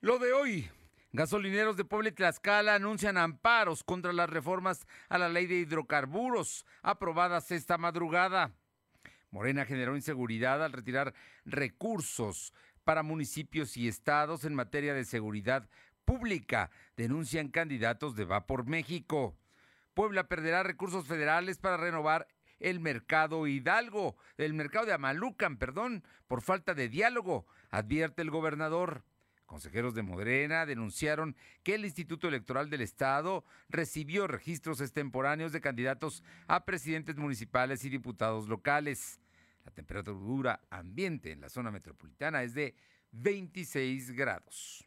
Lo de hoy. Gasolineros de Puebla y Tlaxcala anuncian amparos contra las reformas a la ley de hidrocarburos aprobadas esta madrugada. Morena generó inseguridad al retirar recursos para municipios y estados en materia de seguridad pública, denuncian candidatos de Va por México. Puebla perderá recursos federales para renovar el mercado Hidalgo, el mercado de Amalucan, perdón, por falta de diálogo, advierte el gobernador. Consejeros de Morena denunciaron que el Instituto Electoral del Estado recibió registros extemporáneos de candidatos a presidentes municipales y diputados locales. La temperatura ambiente en la zona metropolitana es de 26 grados.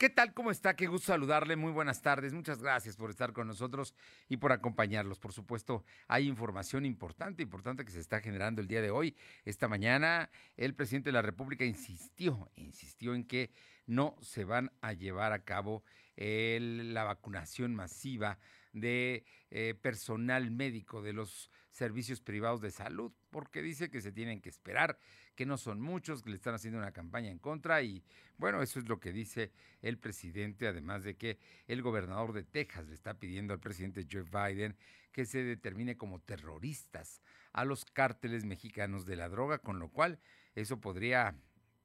¿Qué tal? ¿Cómo está? Qué gusto saludarle. Muy buenas tardes. Muchas gracias por estar con nosotros y por acompañarlos. Por supuesto, hay información importante, importante que se está generando el día de hoy. Esta mañana, el presidente de la República insistió, insistió en que no se van a llevar a cabo la vacunación masiva de eh, personal médico de los servicios privados de salud, porque dice que se tienen que esperar que no son muchos, que le están haciendo una campaña en contra y bueno, eso es lo que dice el presidente, además de que el gobernador de Texas le está pidiendo al presidente Joe Biden que se determine como terroristas a los cárteles mexicanos de la droga, con lo cual eso podría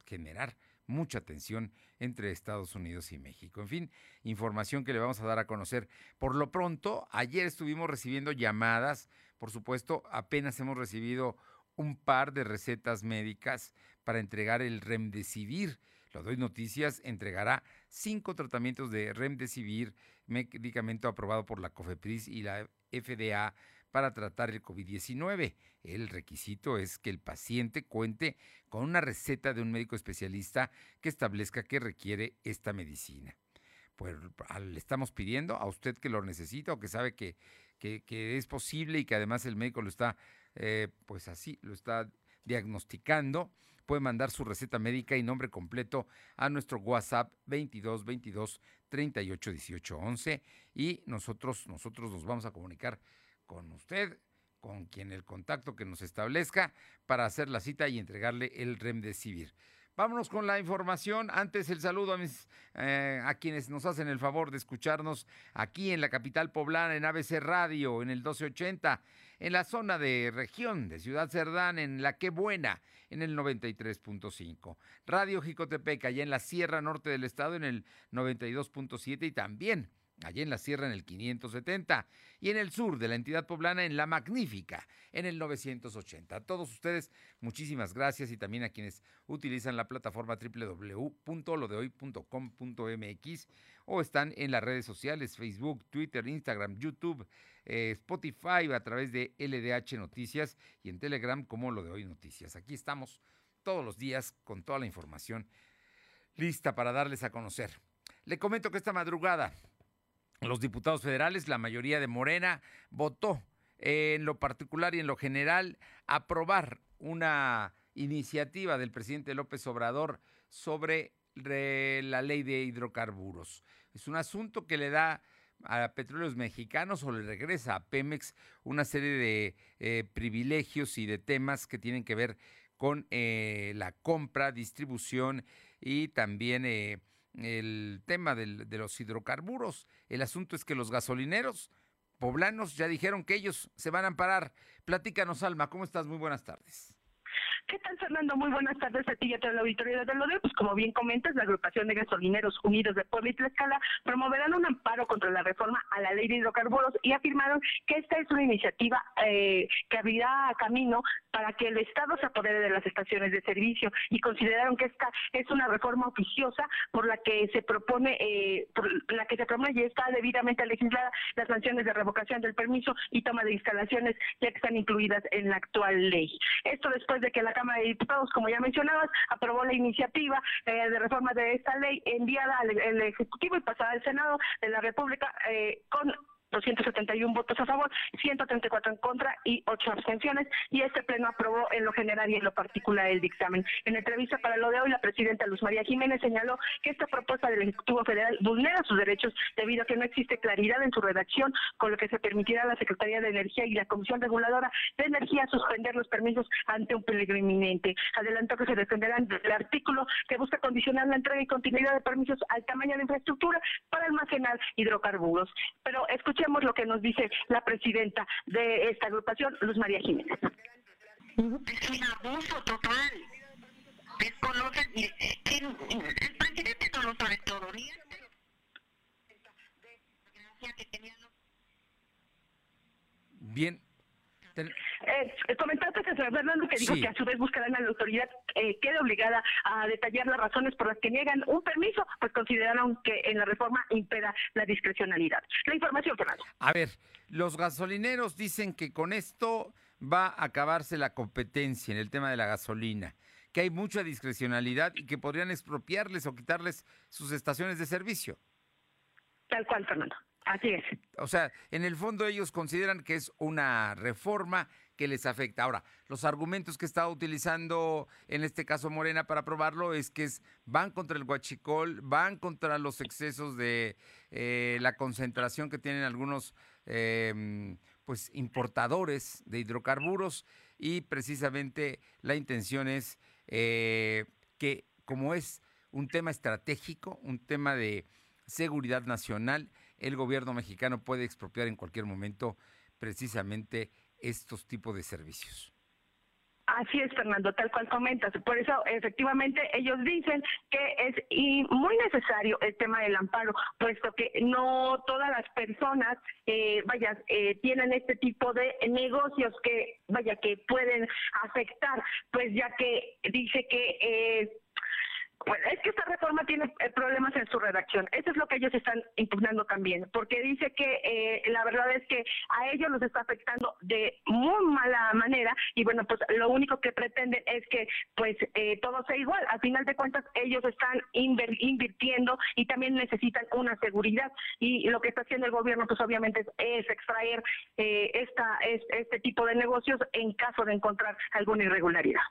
generar mucha tensión entre Estados Unidos y México. En fin, información que le vamos a dar a conocer. Por lo pronto, ayer estuvimos recibiendo llamadas, por supuesto, apenas hemos recibido un par de recetas médicas para entregar el Remdesivir. Lo doy noticias, entregará cinco tratamientos de Remdesivir, medicamento aprobado por la COFEPRIS y la FDA para tratar el COVID-19. El requisito es que el paciente cuente con una receta de un médico especialista que establezca que requiere esta medicina. Pues le estamos pidiendo a usted que lo necesita o que sabe que, que es posible y que además el médico lo está eh, pues así lo está diagnosticando, puede mandar su receta médica y nombre completo a nuestro WhatsApp 22 22 38 18 11 y nosotros, nosotros nos vamos a comunicar con usted, con quien el contacto que nos establezca para hacer la cita y entregarle el Remdesivir. Vámonos con la información. Antes el saludo a, mis, eh, a quienes nos hacen el favor de escucharnos aquí en la capital poblana, en ABC Radio, en el 1280, en la zona de región de Ciudad Cerdán, en La Qué Buena, en el 93.5. Radio Jicotepec, allá en la Sierra Norte del Estado, en el 92.7 y también allí en la sierra en el 570 y en el sur de la entidad poblana en La Magnífica en el 980. A todos ustedes, muchísimas gracias y también a quienes utilizan la plataforma www.lodehoy.com.mx o están en las redes sociales Facebook, Twitter, Instagram, YouTube, eh, Spotify a través de LDH Noticias y en Telegram como Lo de Hoy Noticias. Aquí estamos todos los días con toda la información lista para darles a conocer. Le comento que esta madrugada los diputados federales, la mayoría de Morena, votó en lo particular y en lo general aprobar una iniciativa del presidente López Obrador sobre la ley de hidrocarburos. Es un asunto que le da a petróleos mexicanos o le regresa a Pemex una serie de eh, privilegios y de temas que tienen que ver con eh, la compra, distribución y también eh, el tema de los hidrocarburos. El asunto es que los gasolineros poblanos ya dijeron que ellos se van a amparar. Platícanos, Alma, ¿cómo estás? Muy buenas tardes. ¿Qué tal, Fernando? Muy buenas tardes a ti y a toda la auditoría de Lodeo. Pues como bien comentas, la agrupación de gasolineros unidos de Puebla y Tlaxcala promoverán un amparo contra la reforma a la ley de hidrocarburos y afirmaron que esta es una iniciativa eh, que abrirá camino para que el Estado se apodere de las estaciones de servicio y consideraron que esta es una reforma oficiosa por la que se propone, eh, por la que se propone y está debidamente legislada las sanciones de revocación del permiso y toma de instalaciones ya que están incluidas en la actual ley. Esto después de que la Cámara de Diputados, como ya mencionabas, aprobó la iniciativa eh, de reforma de esta ley enviada al, Ejecutivo y pasada al Senado de la República eh, con 271 votos a favor, 134 en contra y 8 abstenciones. Y este pleno aprobó en lo general y en lo particular el dictamen. En entrevista para lo de hoy, la presidenta Luz María Jiménez señaló que esta propuesta del Ejecutivo Federal vulnera sus derechos debido a que no existe claridad en su redacción, con lo que se permitirá a la Secretaría de Energía y la Comisión Reguladora de Energía suspender los permisos ante un peligro inminente. Adelantó que se defenderán del artículo que busca condicionar la entrega y continuidad de permisos al tamaño de infraestructura para almacenar hidrocarburos. Pero escuchemos lo que nos dice la presidenta de esta agrupación, Luz María Jiménez. Es un abuso total. Desconocen, el presidente no lo sabe todo, ni Bien. Ten... Eh, comentaste que Fernando que dijo sí. que a su vez buscarán a la autoridad eh, quede obligada a detallar las razones por las que niegan un permiso, pues consideraron que en la reforma impera la discrecionalidad. La información, Fernando. A ver, los gasolineros dicen que con esto va a acabarse la competencia en el tema de la gasolina, que hay mucha discrecionalidad y que podrían expropiarles o quitarles sus estaciones de servicio. Tal cual, Fernando. Así es. O sea, en el fondo ellos consideran que es una reforma que les afecta. Ahora, los argumentos que está utilizando en este caso Morena para aprobarlo es que es, van contra el huachicol, van contra los excesos de eh, la concentración que tienen algunos eh, pues importadores de hidrocarburos y precisamente la intención es eh, que como es un tema estratégico, un tema de seguridad nacional, el gobierno mexicano puede expropiar en cualquier momento precisamente estos tipos de servicios. Así es, Fernando, tal cual comentas. Por eso, efectivamente, ellos dicen que es muy necesario el tema del amparo, puesto que no todas las personas, eh, vaya, eh, tienen este tipo de negocios que, vaya, que pueden afectar, pues ya que dice que eh, bueno, es que esta reforma tiene eh, problemas en su redacción. Eso es lo que ellos están impugnando también, porque dice que eh, la verdad es que a ellos los está afectando de muy mala manera y bueno, pues lo único que pretenden es que pues eh, todo sea igual. Al final de cuentas, ellos están invirtiendo y también necesitan una seguridad y lo que está haciendo el gobierno pues obviamente es, extraer esta, este tipo de negocios en caso de encontrar alguna irregularidad.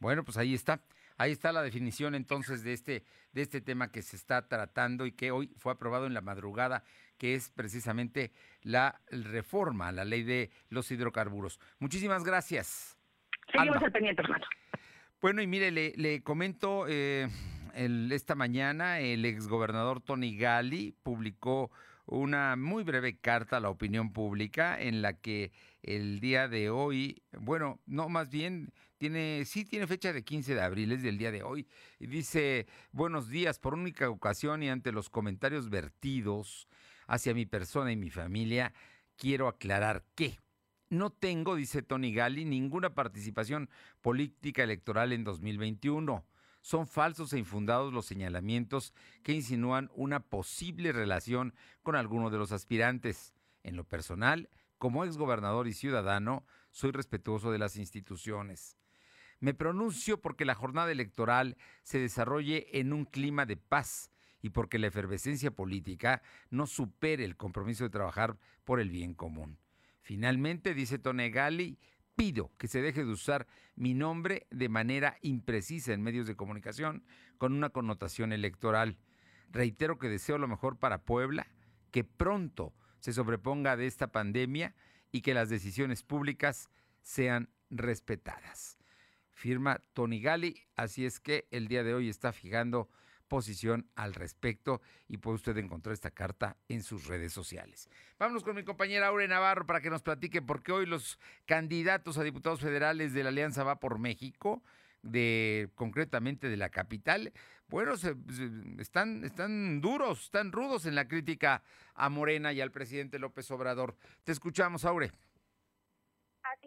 Bueno, pues ahí está. Ahí está la definición entonces de este, de este tema que se está tratando y que hoy fue aprobado en la madrugada, que es precisamente la reforma a la ley de los hidrocarburos. Muchísimas gracias. Seguimos al pendiente, hermano. Bueno, y mire, le, le comento, eh, el, esta mañana el exgobernador Tony Gali publicó una muy breve carta a la opinión pública en la que el día de hoy, bueno, no, más bien tiene, sí tiene fecha de 15 de abril, es del día de hoy, y dice, buenos días, por única ocasión y ante los comentarios vertidos hacia mi persona y mi familia, quiero aclarar que no tengo, dice Tony Gali, ninguna participación política electoral en 2021. Son falsos e infundados los señalamientos que insinúan una posible relación con alguno de los aspirantes. En lo personal, como exgobernador y ciudadano, soy respetuoso de las instituciones. Me pronuncio porque la jornada electoral se desarrolle en un clima de paz y porque la efervescencia política no supere el compromiso de trabajar por el bien común. Finalmente, dice Tonegali, pido que se deje de usar mi nombre de manera imprecisa en medios de comunicación con una connotación electoral. Reitero que deseo lo mejor para Puebla, que pronto se sobreponga de esta pandemia y que las decisiones públicas sean respetadas firma Tony Gali, así es que el día de hoy está fijando posición al respecto y puede usted encontrar esta carta en sus redes sociales. Vámonos con mi compañera Aure Navarro para que nos platique porque hoy los candidatos a diputados federales de la Alianza Va por México, de concretamente de la capital, bueno, se, están, están duros, están rudos en la crítica a Morena y al presidente López Obrador. Te escuchamos, Aure.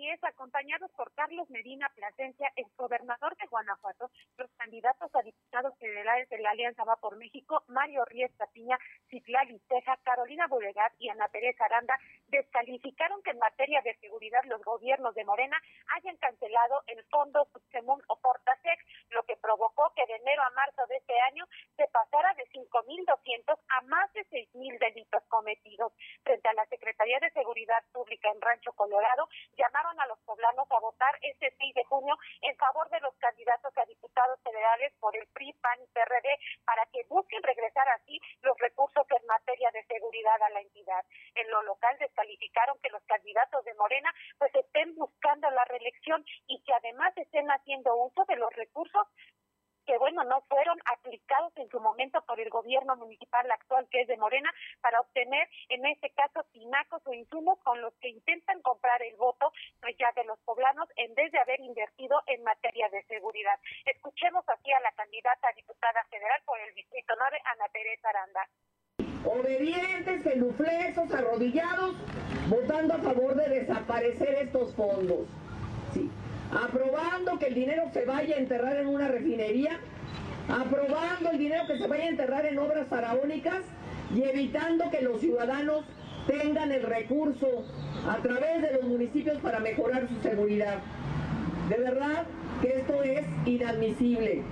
Así es, acompañados por Carlos Medina Plasencia, el gobernador de Guanajuato, los candidatos a diputados federales de la Alianza Va por México, Mario Ríez Piña, Citlali Teja, Carolina Bulegat y Ana Teresa Aranda, descalificaron que en materia de seguridad los gobiernos de Morena hayan cancelado el fondo Subsemún o Portasec, lo que provocó que de enero a marzo de este año se pasara de 5.200 a más de 6.000 delitos cometidos. Frente a la Secretaría de Seguridad Pública en Rancho Colorado, llamaron a los poblanos a votar este 6 de junio en favor de los candidatos a diputados federales por el PRI, PAN y PRD para que busquen regresar así los recursos en materia de seguridad a la entidad. En lo local descalificaron que los candidatos de Morena pues estén buscando la reelección y que además estén haciendo uso de los recursos que bueno, no fueron aplicados en su momento por el gobierno municipal actual que es de Morena para obtener en este caso tinacos o insumos con los que intentan comprar el voto pues ya de los poblanos en vez de haber invertido en materia de seguridad. Escuchemos aquí a la candidata a diputada federal por el Distrito 9, Ana Teresa Aranda. Obedientes, genuflexos, arrodillados, votando a favor de desaparecer estos fondos. Sí aprobando que el dinero se vaya a enterrar en una refinería, aprobando el dinero que se vaya a enterrar en obras faraónicas y evitando que los ciudadanos tengan el recurso a través de los municipios para mejorar su seguridad. De verdad que esto es inadmisible.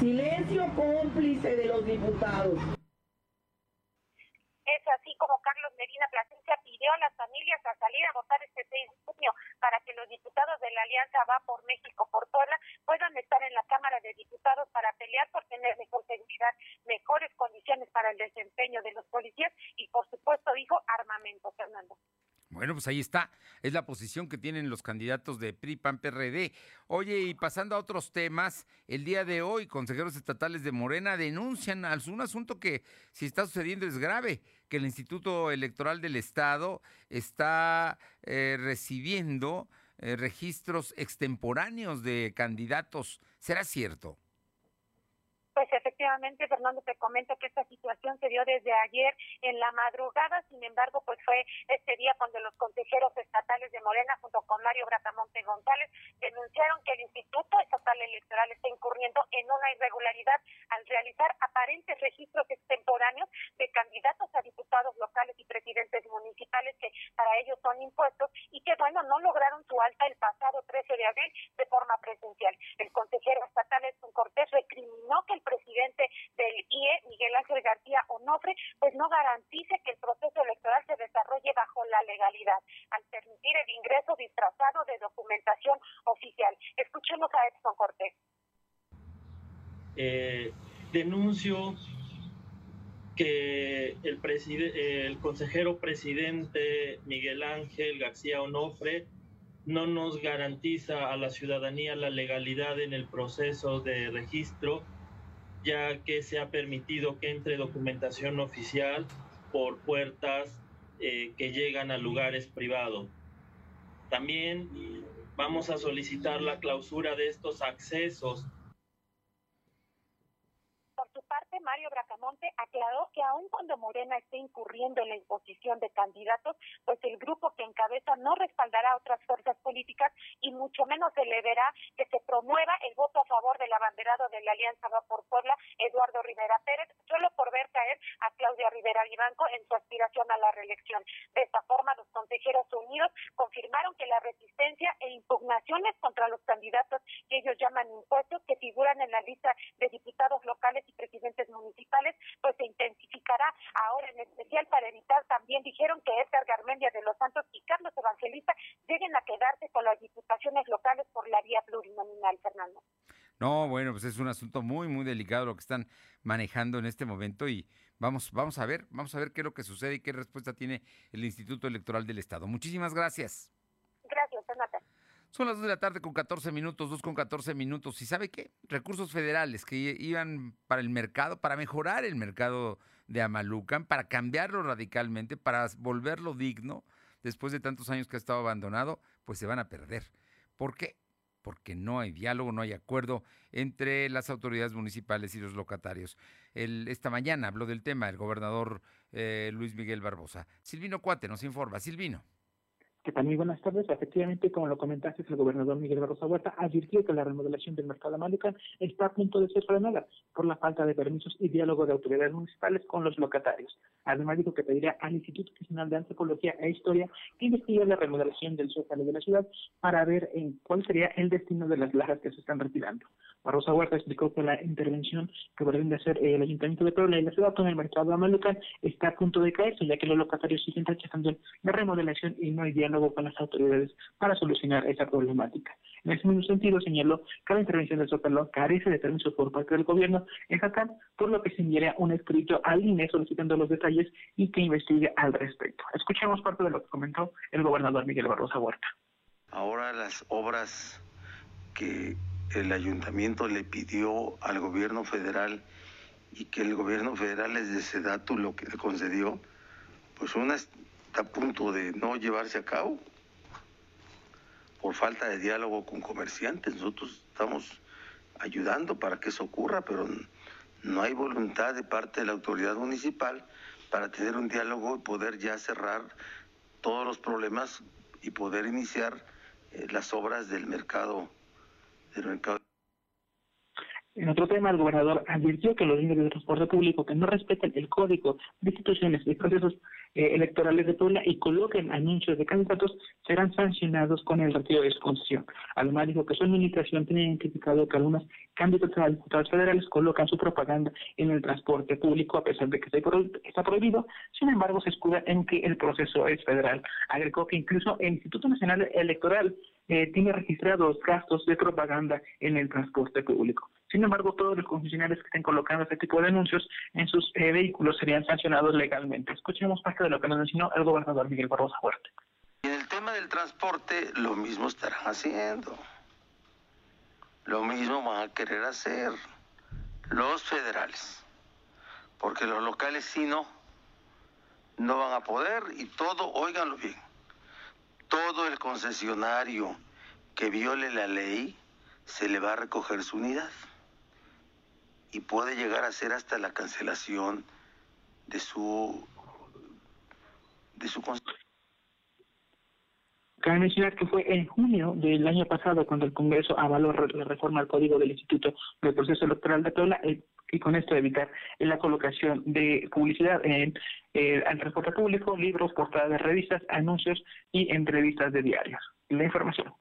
Silencio cómplice de los diputados. Es así como Carlos Medina Plasencia pidió a las familias a salir a votar este 6 de junio para que los diputados de la Alianza Va por México por Puebla puedan estar en la Cámara de Diputados para pelear por tener mejor seguridad, mejores condiciones para el desempeño de los policías y, por supuesto, dijo armamento, Fernando. Bueno, pues ahí está. Es la posición que tienen los candidatos de PRI, PAN, PRD. Oye, y pasando a otros temas, el día de hoy, consejeros estatales de Morena denuncian un asunto que si está sucediendo es grave, que el Instituto Electoral del Estado está eh, recibiendo eh, registros extemporáneos de candidatos. ¿Será cierto? Efectivamente, Fernando, te comento que esta situación se dio desde ayer en la madrugada, sin embargo, pues fue este día cuando los consejeros estatales de Morena, junto con Mario Bracamonte González, denunciaron que el Instituto Estatal Electoral está incurriendo en una irregularidad al realizar aparentes registros extemporáneos de candidatos a diputados locales y presidentes municipales que para ellos son impuestos y que, bueno, no lograron su alta el pasado 13 de abril de forma presencial. El consejero estatal Edson Cortés recriminó que el presidente del IE, Miguel Ángel García Onofre, pues no garantice que el proceso electoral se desarrolle bajo la legalidad, al permitir el ingreso disfrazado de documentación oficial. Escuchemos a Edson Cortés. Eh, denuncio que el, el consejero presidente Miguel Ángel García Onofre no nos garantiza a la ciudadanía la legalidad en el proceso de registro ya que se ha permitido que entre documentación oficial por puertas eh, que llegan a lugares privados. También vamos a solicitar la clausura de estos accesos Mario Bracamonte aclaró que aun cuando Morena esté incurriendo en la imposición de candidatos, pues el grupo que encabeza no respaldará a otras fuerzas políticas y mucho menos se le verá que se promueva el voto a favor del abanderado de la Alianza Va por Puebla, Eduardo Rivera Pérez, solo por ver caer a Claudia Rivera Vivanco en su aspiración a la reelección. De esta forma, los consejeros unidos confirmaron que la resistencia e impugnaciones contra los candidatos que ellos llaman impuestos, que figuran en la lista de diputados locales y presidentes municipales, pues se intensificará ahora en especial para evitar también, dijeron que Edgar Garmendia de los Santos y Carlos Evangelista lleguen a quedarse con las diputaciones locales por la vía plurinominal, Fernando. No, bueno, pues es un asunto muy, muy delicado lo que están manejando en este momento y vamos, vamos a ver, vamos a ver qué es lo que sucede y qué respuesta tiene el Instituto Electoral del Estado. Muchísimas gracias. Gracias, Renata. Son las 2 de la tarde con 14 minutos, 2 con 14 minutos. ¿Y sabe qué? Recursos federales que iban para el mercado, para mejorar el mercado de Amalucan, para cambiarlo radicalmente, para volverlo digno, después de tantos años que ha estado abandonado, pues se van a perder. ¿Por qué? Porque no hay diálogo, no hay acuerdo entre las autoridades municipales y los locatarios. Esta mañana habló del tema el gobernador eh, Luis Miguel Barbosa. Silvino Cuate nos informa. Silvino. Que? Muy buenas tardes. Efectivamente, como lo comentaste, el gobernador Miguel Barroso Huerta advirtió que la remodelación del mercado Amalucan está a punto de ser frenada por la falta de permisos y diálogo de autoridades municipales con los locatarios. Además, dijo que pediría al Instituto Nacional de Antropología e Historia que investigue la remodelación del zócalo de la ciudad para ver en cuál sería el destino de las lajas que se están retirando. Barroso Huerta explicó que la intervención que pretende hacer el Ayuntamiento de Puebla y la ciudad con el mercado Amalucan está a punto de caerse, ya que los locatarios siguen rechazando la remodelación y no hay diálogo con las autoridades para solucionar esa problemática. En ese mismo sentido, señaló que la intervención del Zócalo carece de permiso por parte del gobierno estatal, por lo que se enviaría un escrito al INE solicitando los detalles y que investigue al respecto. Escuchemos parte de lo que comentó el gobernador Miguel Barrosa Huerta. Ahora las obras que el ayuntamiento le pidió al gobierno federal y que el gobierno federal les de Sedatu lo que le concedió, pues una a punto de no llevarse a cabo por falta de diálogo con comerciantes. Nosotros estamos ayudando para que eso ocurra, pero no hay voluntad de parte de la autoridad municipal para tener un diálogo y poder ya cerrar todos los problemas y poder iniciar eh, las obras del mercado en otro tema, el gobernador advirtió que los líderes de transporte público que no respeten el código de instituciones y procesos eh, electorales de Puebla y coloquen anuncios de candidatos serán sancionados con el retiro de su. Además, dijo que su administración tiene identificado que algunos candidatos a diputados federales colocan su propaganda en el transporte público a pesar de que está prohibido. Sin embargo, se escuda en que el proceso es federal. Agregó que incluso el Instituto Nacional Electoral eh, tiene registrados gastos de propaganda en el transporte público. Sin embargo, todos los concesionarios que estén colocando este tipo de anuncios en sus eh, vehículos serían sancionados legalmente. Escuchemos parte de lo que nos enseñó el gobernador Miguel Barrosa Huerta. En el tema del transporte, lo mismo estarán haciendo. Lo mismo van a querer hacer los federales. Porque los locales sí no, no van a poder y todo, óiganlo bien, todo el concesionario que viole la ley se le va a recoger su unidad y puede llegar a ser hasta la cancelación de su de su Cabe mencionar que fue en junio del año pasado cuando el Congreso avaló la reforma al Código del Instituto del Proceso Electoral de Puebla eh, y con esto evitar la colocación de publicidad en el eh, transporte público, libros, portadas revistas, anuncios y entrevistas de diarios. La información.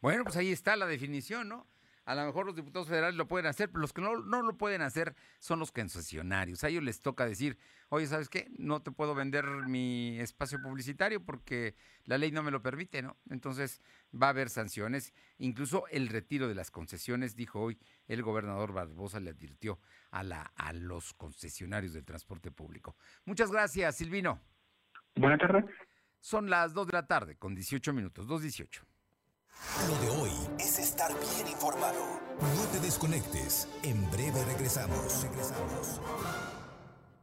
Bueno, pues ahí está la definición, ¿no? A lo mejor los diputados federales lo pueden hacer, pero los que no, no lo pueden hacer son los concesionarios. A ellos les toca decir, oye, ¿sabes qué? No te puedo vender mi espacio publicitario porque la ley no me lo permite, ¿no? Entonces va a haber sanciones. Incluso el retiro de las concesiones, dijo hoy el gobernador Barbosa, le advirtió a, la, a los concesionarios del transporte público. Muchas gracias, Silvino. Buenas tardes. Son las 2 de la tarde con 18 minutos, 2.18. Lo de hoy es estar bien informado. No te desconectes. En breve regresamos. Regresamos.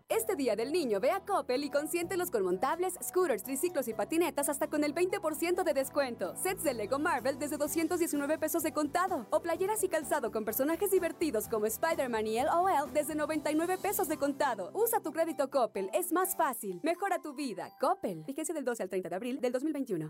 Este día del niño ve a Coppel y consiéntelos con montables, scooters, triciclos y patinetas hasta con el 20% de descuento. Sets de Lego Marvel desde 219 pesos de contado. O playeras y calzado con personajes divertidos como Spider-Man y LOL desde 99 pesos de contado. Usa tu crédito Coppel, es más fácil. Mejora tu vida. Coppel. Fíjense del 12 al 30 de abril del 2021.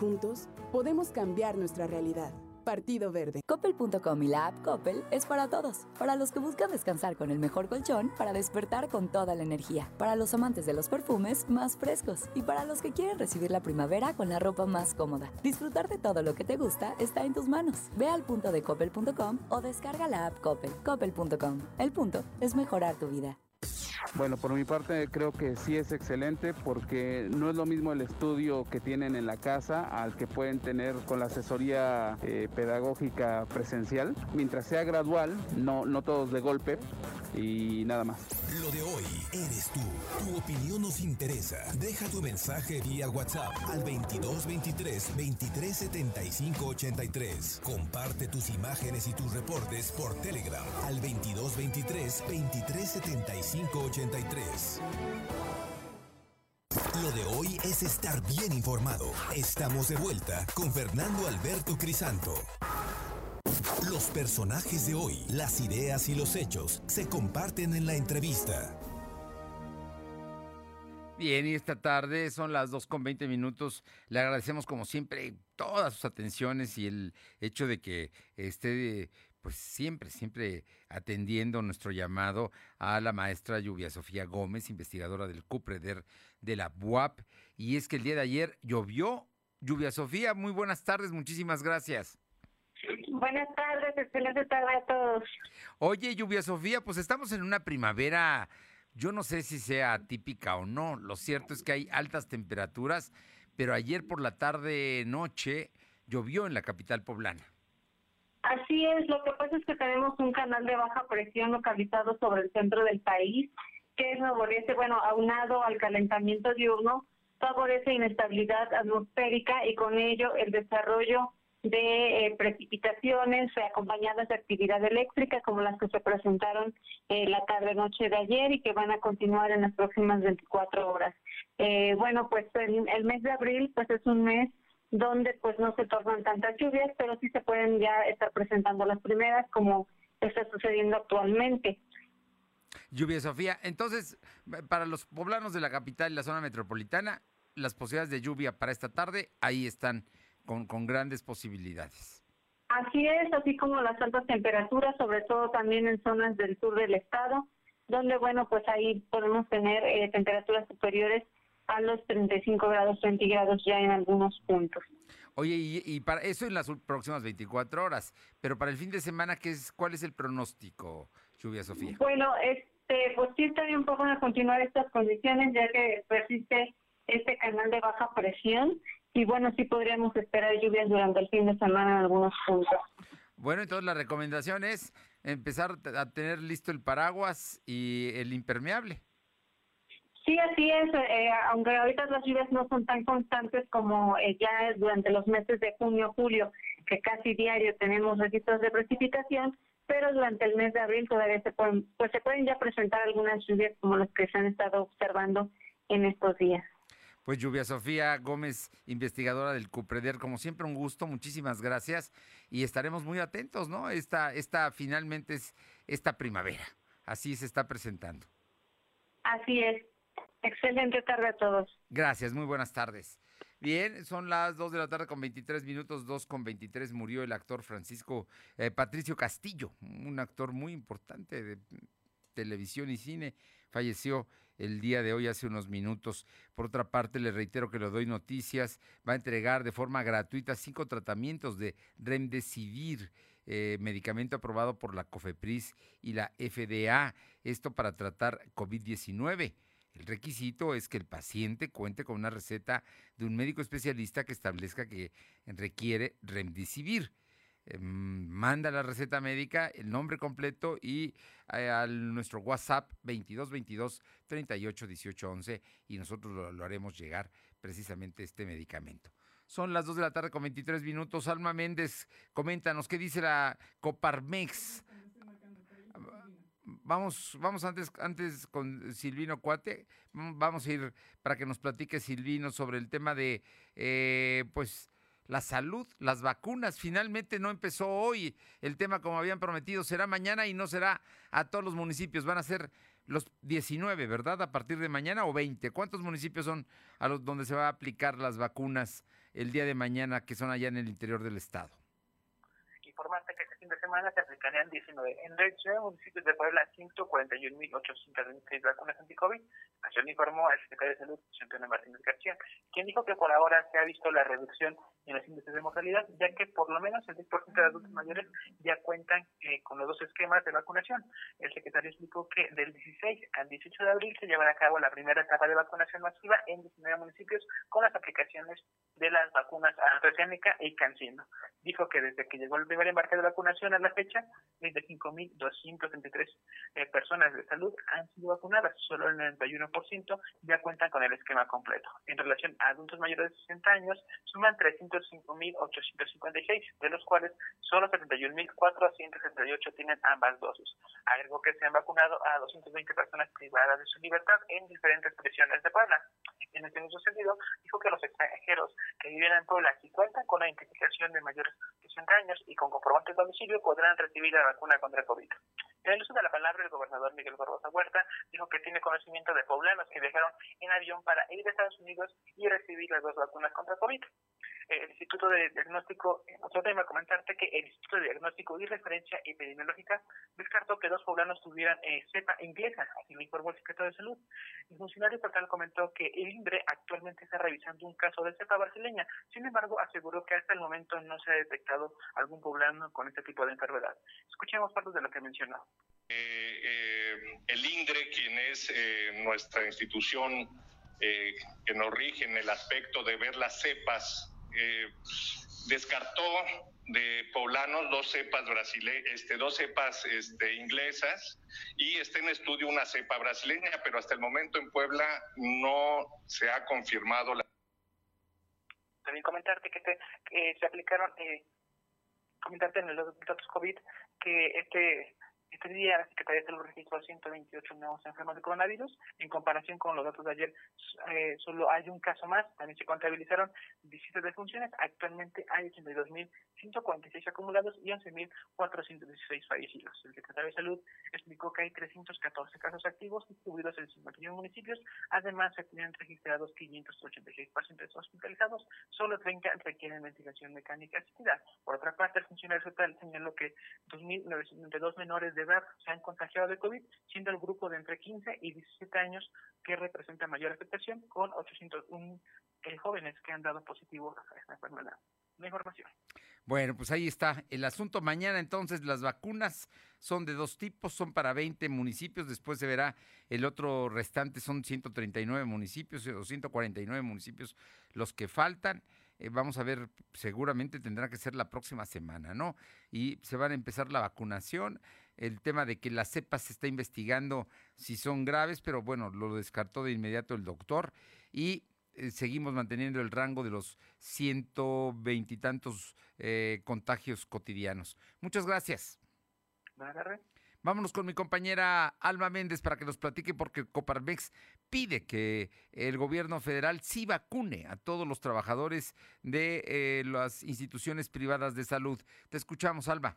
Juntos podemos cambiar nuestra realidad. Partido Verde. Coppel.com y la app Coppel es para todos. Para los que buscan descansar con el mejor colchón, para despertar con toda la energía. Para los amantes de los perfumes más frescos. Y para los que quieren recibir la primavera con la ropa más cómoda. Disfrutar de todo lo que te gusta está en tus manos. Ve al punto de coppel.com o descarga la app Coppel. Coppel.com. El punto es mejorar tu vida. Bueno, por mi parte creo que sí es excelente porque no es lo mismo el estudio que tienen en la casa al que pueden tener con la asesoría eh, pedagógica presencial. Mientras sea gradual, no, no todos de golpe y nada más. Lo de hoy eres tú. Tu opinión nos interesa. Deja tu mensaje vía WhatsApp al 2223 2375 83. Comparte tus imágenes y tus reportes por Telegram al 2223 2375 83. Lo de hoy es estar bien informado. Estamos de vuelta con Fernando Alberto Crisanto. Los personajes de hoy, las ideas y los hechos se comparten en la entrevista. Bien, y esta tarde son las 2 con 20 minutos. Le agradecemos como siempre todas sus atenciones y el hecho de que esté pues siempre, siempre atendiendo nuestro llamado a la maestra Lluvia Sofía Gómez, investigadora del CUPREDER de la BUAP. Y es que el día de ayer llovió. Lluvia Sofía, muy buenas tardes, muchísimas gracias. Buenas tardes, excelente tarde a todos. Oye, Lluvia Sofía, pues estamos en una primavera, yo no sé si sea típica o no, lo cierto es que hay altas temperaturas, pero ayer por la tarde noche llovió en la capital poblana. Así es, lo que pasa es que tenemos un canal de baja presión localizado sobre el centro del país que favorece, bueno, aunado al calentamiento diurno, favorece inestabilidad atmosférica y con ello el desarrollo de eh, precipitaciones acompañadas de actividad eléctrica como las que se presentaron eh, la tarde noche de ayer y que van a continuar en las próximas 24 horas. Eh, bueno, pues el, el mes de abril pues es un mes donde pues no se tornan tantas lluvias, pero sí se pueden ya estar presentando las primeras como está sucediendo actualmente. Lluvia Sofía, entonces para los poblanos de la capital y la zona metropolitana, las posibilidades de lluvia para esta tarde ahí están con, con grandes posibilidades. Así es, así como las altas temperaturas, sobre todo también en zonas del sur del estado, donde bueno, pues ahí podemos tener eh, temperaturas superiores a los 35 grados centígrados ya en algunos puntos. Oye, y, para eso en las próximas 24 horas, pero para el fin de semana, ¿qué es, ¿cuál es el pronóstico, Lluvia Sofía? Bueno, este, pues sí estaría un poco a continuar estas condiciones, ya que persiste este canal de baja presión, y bueno, sí podríamos esperar lluvias durante el fin de semana en algunos puntos. Bueno, entonces la recomendación es empezar a tener listo el paraguas y el impermeable. Sí, así es, eh, aunque ahorita las lluvias no son tan constantes como eh, ya durante los meses de junio, julio, que casi diario tenemos registros de precipitación, pero durante el mes de abril todavía se pueden, pues se pueden ya presentar algunas lluvias como las que se han estado observando en estos días. Pues Lluvia Sofía Gómez, investigadora del CUPREDER, como siempre un gusto, muchísimas gracias y estaremos muy atentos, ¿no? Esta, esta finalmente es esta primavera, así se está presentando. Así es. Excelente tarde a todos. Gracias, muy buenas tardes. Bien, son las 2 de la tarde con 23 minutos, 2 con 23 murió el actor Francisco eh, Patricio Castillo, un actor muy importante de televisión y cine. Falleció el día de hoy hace unos minutos. Por otra parte, le reitero que le doy noticias. Va a entregar de forma gratuita cinco tratamientos de Remdesivir, eh, medicamento aprobado por la COFEPRIS y la FDA. Esto para tratar COVID-19. El requisito es que el paciente cuente con una receta de un médico especialista que establezca que requiere remdesivir. Em, manda la receta médica, el nombre completo y eh, a nuestro WhatsApp 2222 38 18 11 y nosotros lo, lo, haremos llegar precisamente este medicamento. Son las 2 de la tarde con 23 minutos. Alma Méndez, coméntanos qué dice la Coparmex vamos, vamos antes, antes con Silvino Cuate, vamos a ir para que nos platique Silvino sobre el tema de, eh, pues, la salud, las vacunas. Finalmente no empezó hoy el tema como habían prometido, será mañana y no será a todos los municipios, van a ser los 19, ¿verdad? A partir de mañana o 20. ¿Cuántos municipios son a los donde se va a aplicar las vacunas el día de mañana que son allá en el interior del estado? Semana se aplicarían 19. En de municipios de Puebla, 141.826 vacunas anti-COVID. Lo informó el secretario de Salud, Antonio Martínez García, quien dijo que por ahora se ha visto la reducción en los índices de mortalidad, ya que por lo menos el 10% de adultos mayores ya cuentan eh, con los dos esquemas de vacunación. El secretario explicó que del 16 al 18 de abril se llevará a cabo la primera etapa de vacunación masiva en 19 municipios con las aplicaciones de las vacunas AstraZeneca y CanSino. Dijo que desde que llegó el primer embarque de vacunación a la fecha, 25.233 eh, personas de salud han sido vacunadas. Solo el 91% ya cuentan con el esquema completo. En relación a adultos mayores de 60 años, suman 305.856, de los cuales solo 71.478 tienen ambas dosis. Agregó que se han vacunado a 220 personas privadas de su libertad en diferentes prisiones de Puebla. En este mismo sentido, dijo que los extranjeros que viven en Puebla y cuentan con la identificación de mayores de 60 años y con comprobante de domicilio podrán recibir la vacuna contra COVID. En el uso de la palabra, el gobernador Miguel Barbosa Huerta dijo que tiene conocimiento de poblanos que viajaron en avión para ir a Estados Unidos y recibir las dos vacunas contra COVID el Instituto de Diagnóstico, otro tema, comentarte que el Instituto de Diagnóstico y Referencia Epidemiológica descartó que dos poblanos tuvieran eh, cepa inglesa, así lo informó el secretario de Salud. El funcionario estatal comentó que el INDRE actualmente está revisando un caso de cepa brasileña, sin embargo aseguró que hasta el momento no se ha detectado algún poblano con este tipo de enfermedad. Escuchemos parte de lo que mencionó. Eh, eh, el INDRE, quien es nuestra institución que nos rige en el aspecto de ver las cepas eh, descartó de poblanos dos cepas brasileñas, este, dos cepas este, inglesas y está en estudio una cepa brasileña, pero hasta el momento en Puebla no se ha confirmado la. También comentarte que, se aplicaron, eh, comentarte en los datos COVID que este este día la Secretaría de Salud registró 128 nuevos enfermos de coronavirus. En comparación con los datos de ayer, eh, solo hay un caso más. También se contabilizaron 17 defunciones. Actualmente hay 82.146 acumulados y 11.416 fallecidos. El secretario de Salud explicó que hay 314 casos activos distribuidos en 51 municipios. Además, se tienen registrados 586 pacientes hospitalizados. Solo 30 requieren ventilación mecánica asistida. Por otra parte, el funcionario estatal señaló que 2.992 menores de edad se han contagiado de COVID, siendo el grupo de entre 15 y 17 años que representa mayor afectación, con 801 eh, jóvenes que han dado positivo a esta enfermedad. La información. Bueno, pues ahí está el asunto. Mañana entonces las vacunas son de dos tipos, son para 20 municipios, después se verá el otro restante, son 139 municipios o 149 municipios los que faltan. Eh, vamos a ver, seguramente tendrá que ser la próxima semana, ¿no? Y se van a empezar la vacunación el tema de que la cepa se está investigando si son graves, pero bueno, lo descartó de inmediato el doctor y eh, seguimos manteniendo el rango de los ciento veintitantos eh, contagios cotidianos. Muchas gracias. Vámonos con mi compañera Alma Méndez para que nos platique porque Coparmex pide que el gobierno federal sí vacune a todos los trabajadores de eh, las instituciones privadas de salud. Te escuchamos, Alba.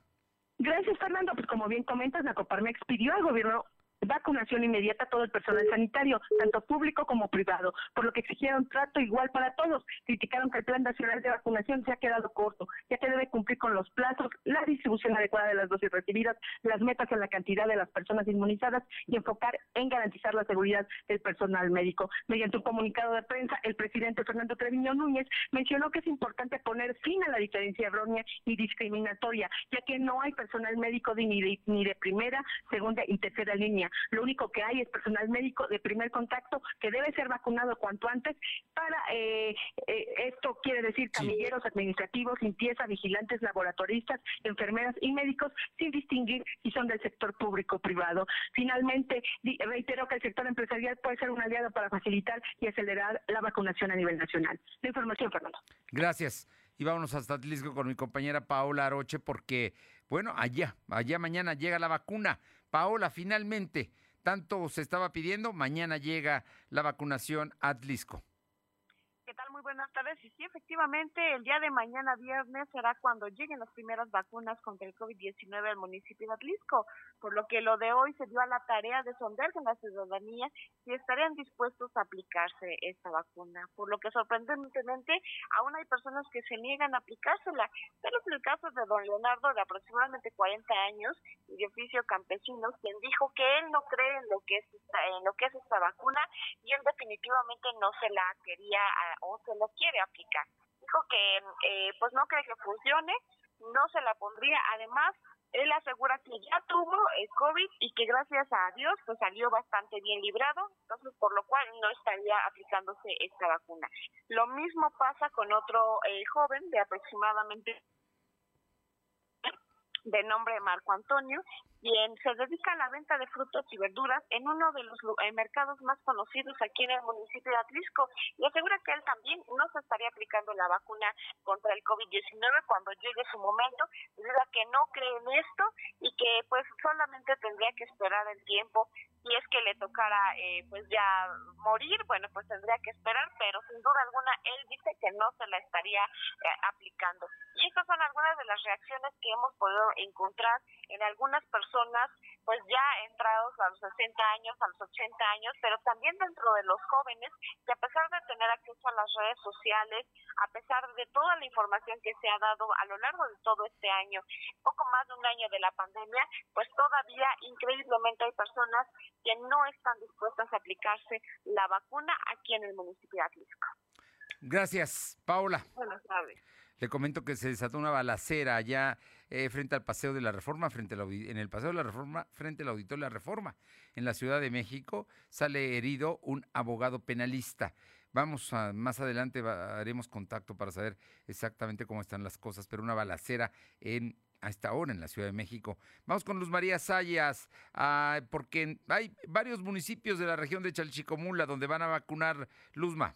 Gracias, Fernando. Pues como bien comentas, la Coparmex pidió al gobierno vacunación inmediata a todo el personal sanitario, tanto público como privado, por lo que exigieron trato igual para todos. Criticaron que el Plan Nacional de Vacunación se ha quedado corto, ya que debe cumplir con los plazos, la distribución adecuada de las dosis recibidas, las metas en la cantidad de las personas inmunizadas y enfocar en garantizar la seguridad del personal médico. Mediante un comunicado de prensa, el presidente Fernando Treviño Núñez mencionó que es importante poner fin a la diferencia errónea y discriminatoria, ya que no hay personal médico de, ni de primera, segunda y tercera línea lo único que hay es personal médico de primer contacto que debe ser vacunado cuanto antes para, eh, eh, esto quiere decir camilleros administrativos, limpieza, vigilantes, laboratoristas, enfermeras y médicos, sin distinguir si son del sector público o privado. Finalmente, reitero que el sector empresarial puede ser un aliado para facilitar y acelerar la vacunación a nivel nacional. La información, Fernando. Gracias. Y vámonos hasta Atlisco con mi compañera Paola Aroche porque, bueno, allá, allá mañana llega la vacuna. Paola, finalmente, tanto se estaba pidiendo, mañana llega la vacunación a Atlisco. Buenas tardes. Y sí, efectivamente, el día de mañana viernes será cuando lleguen las primeras vacunas contra el COVID-19 al municipio de Atlisco, por lo que lo de hoy se dio a la tarea de sondar con la ciudadanía si estarían dispuestos a aplicarse esta vacuna, por lo que sorprendentemente aún hay personas que se niegan a aplicársela. Pero es el caso de don Leonardo, de aproximadamente 40 años y de oficio campesino, quien dijo que él no cree en lo que es esta, en lo que es esta vacuna y él definitivamente no se la quería o se lo quiere aplicar. Dijo que eh, pues no cree que funcione, no se la pondría. Además, él asegura que ya tuvo el COVID y que gracias a Dios pues salió bastante bien librado, entonces por lo cual no estaría aplicándose esta vacuna. Lo mismo pasa con otro eh, joven de aproximadamente de nombre Marco Antonio, quien se dedica a la venta de frutas y verduras en uno de los eh, mercados más conocidos aquí en el municipio de Atlisco. Y asegura que él también no se estaría aplicando la vacuna contra el COVID-19 cuando llegue su momento, debido a que no cree en esto y que pues solamente tendría que esperar el tiempo y es que le tocara eh, pues ya morir, bueno pues tendría que esperar, pero sin duda alguna él dice que no se la estaría eh, aplicando. Y estas son algunas de las reacciones que hemos podido encontrar en algunas personas pues ya entrados a los 60 años, a los 80 años, pero también dentro de los jóvenes que a pesar de tener acceso a las redes sociales, a pesar de toda la información que se ha dado a lo largo de todo este año, poco más de un año de la pandemia, pues todavía increíblemente hay personas que no están dispuestas a aplicarse la vacuna aquí en el municipio de Atlisco. Gracias, Paula. Buenas tardes. Le comento que se desató una balacera allá eh, frente al Paseo de la Reforma, frente en el Paseo de la Reforma, frente al Auditorio de la Reforma. En la Ciudad de México sale herido un abogado penalista. Vamos a, más adelante haremos contacto para saber exactamente cómo están las cosas, pero una balacera en a esta hora en la Ciudad de México. Vamos con Luz María Sayas, porque hay varios municipios de la región de Chalchicomula donde van a vacunar Luzma.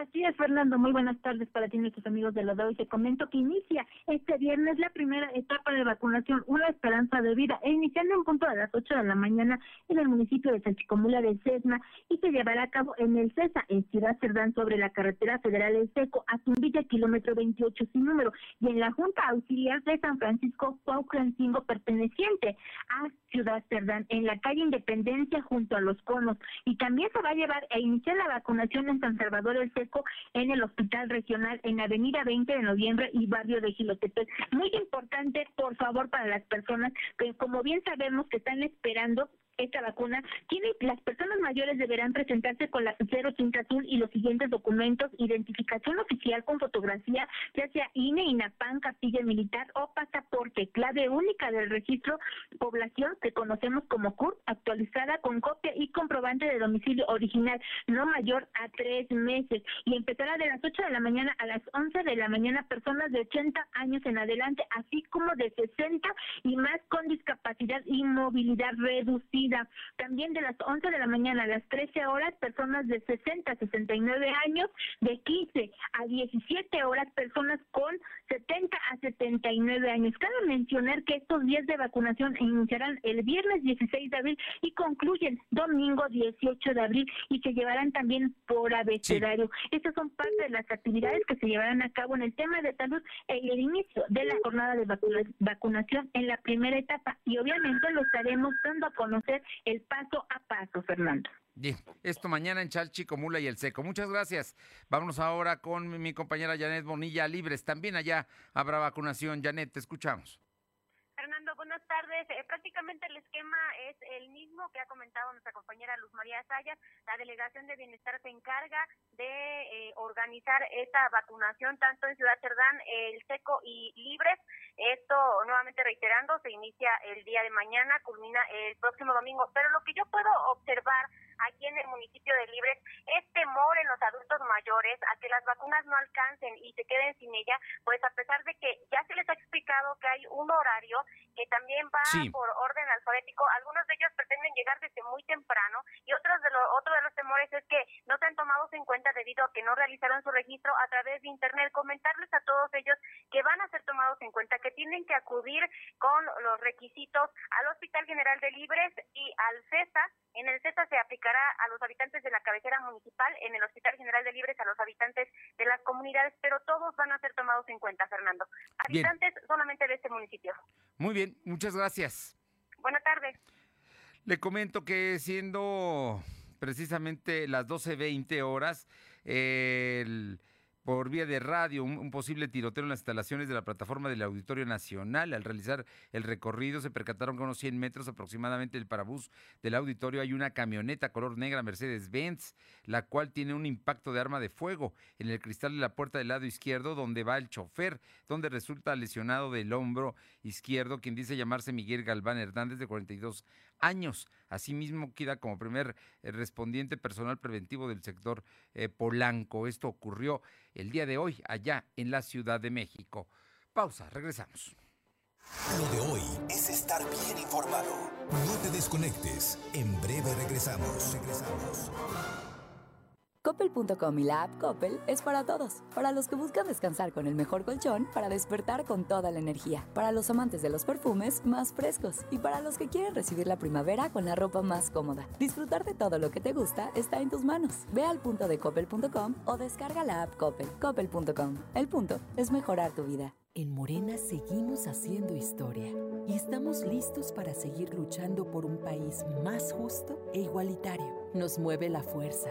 Así es, Fernando. Muy buenas tardes para ti, nuestros amigos de de hoy. Te comento que inicia este viernes la primera etapa de vacunación, una esperanza de vida, e iniciando en punto a las 8 de la mañana en el municipio de Salchicomula de Cesna y se llevará a cabo en el CESA, en Ciudad Cerdán, sobre la carretera federal El Seco, a Tumbilla, kilómetro 28 sin número, y en la Junta Auxiliar de San Francisco, Pauclancingo, perteneciente a Ciudad Cerdán, en la calle Independencia junto a los conos. Y también se va a llevar e iniciar la vacunación en San Salvador El en el Hospital Regional en Avenida 20 de Noviembre y Barrio de Gilotepec. Muy importante, por favor, para las personas que, como bien sabemos, que están esperando esta vacuna, tiene, las personas mayores deberán presentarse con la cero tinta azul y los siguientes documentos, identificación oficial con fotografía, ya sea INE, INAPAN, Castilla Militar o pasaporte, clave única del registro población que conocemos como CURP, actualizada con copia y comprobante de domicilio original, no mayor a tres meses, y empezará de las 8 de la mañana a las 11 de la mañana personas de 80 años en adelante, así como de 60 y más con discapacidad y movilidad reducida también de las 11 de la mañana a las 13 horas, personas de 60 a 69 años, de 15 a 17 horas, personas con 70 a 79 años. Cabe mencionar que estos días de vacunación iniciarán el viernes 16 de abril y concluyen domingo 18 de abril y se llevarán también por abecedario. Estas son parte de las actividades que se llevarán a cabo en el tema de salud en el inicio de la jornada de vacunación en la primera etapa y obviamente lo estaremos dando a conocer el paso a paso, Fernando. Bien, esto mañana en Chalchicomula y El Seco. Muchas gracias. Vámonos ahora con mi compañera Janet Bonilla Libres. También allá habrá vacunación. Janet, te escuchamos. Tardes. Eh, prácticamente el esquema es el mismo que ha comentado nuestra compañera Luz María Sayas. La Delegación de Bienestar se encarga de eh, organizar esta vacunación tanto en Ciudad Cerdán, El Seco y Libres. Esto, nuevamente reiterando, se inicia el día de mañana, culmina el próximo domingo. Pero lo que yo puedo observar aquí en el municipio de Libres es temor en los adultos mayores a que las vacunas no alcancen y se queden sin ella, pues a pesar de que ya se les ha explicado que hay un horario que también va por orden alfabético, algunos de ellos pretenden llegar desde muy temprano y otros de los otro de los temores es que no sean tomados en cuenta debido a que no realizaron su registro a través de internet. Comentarles a todos ellos que van a ser tomados en cuenta, que tienen que acudir con los requisitos al Hospital General de Libres y al CESA. En el CESA se aplica aplicará a los habitantes de la cabecera municipal, en el Hospital General de Libres a los habitantes de las comunidades, pero todos van a ser tomados en cuenta, Fernando. Habitantes solamente de este municipio. Muy bien, muchas gracias. Buenas tardes. Le comento que siendo precisamente las 12.20 horas, el por vía de radio un, posible tiroteo en las instalaciones de la plataforma del Auditorio Nacional. Al realizar el recorrido se percataron que a unos 100 metros aproximadamente del parabús del auditorio hay una camioneta color negra Mercedes-Benz, la cual tiene un impacto de arma de fuego en el cristal de la puerta del lado izquierdo donde va el chofer, donde resulta lesionado del hombro izquierdo, quien dice llamarse Miguel Galván Hernández de 42 años. Asimismo, queda como primer eh, respondiente personal preventivo del sector eh, Polanco. Esto ocurrió el día de hoy allá en la Ciudad de México. Pausa, regresamos. Lo de hoy es estar bien informado. No te desconectes. En breve regresamos. Regresamos. Coppel.com y la app Coppel es para todos. Para los que buscan descansar con el mejor colchón, para despertar con toda la energía. Para los amantes de los perfumes más frescos. Y para los que quieren recibir la primavera con la ropa más cómoda. Disfrutar de todo lo que te gusta está en tus manos. Ve al punto de Coppel.com o descarga la app Coppel. Coppel.com. El punto es mejorar tu vida. En Morena seguimos haciendo historia y estamos listos para seguir luchando por un país más justo e igualitario. Nos mueve la fuerza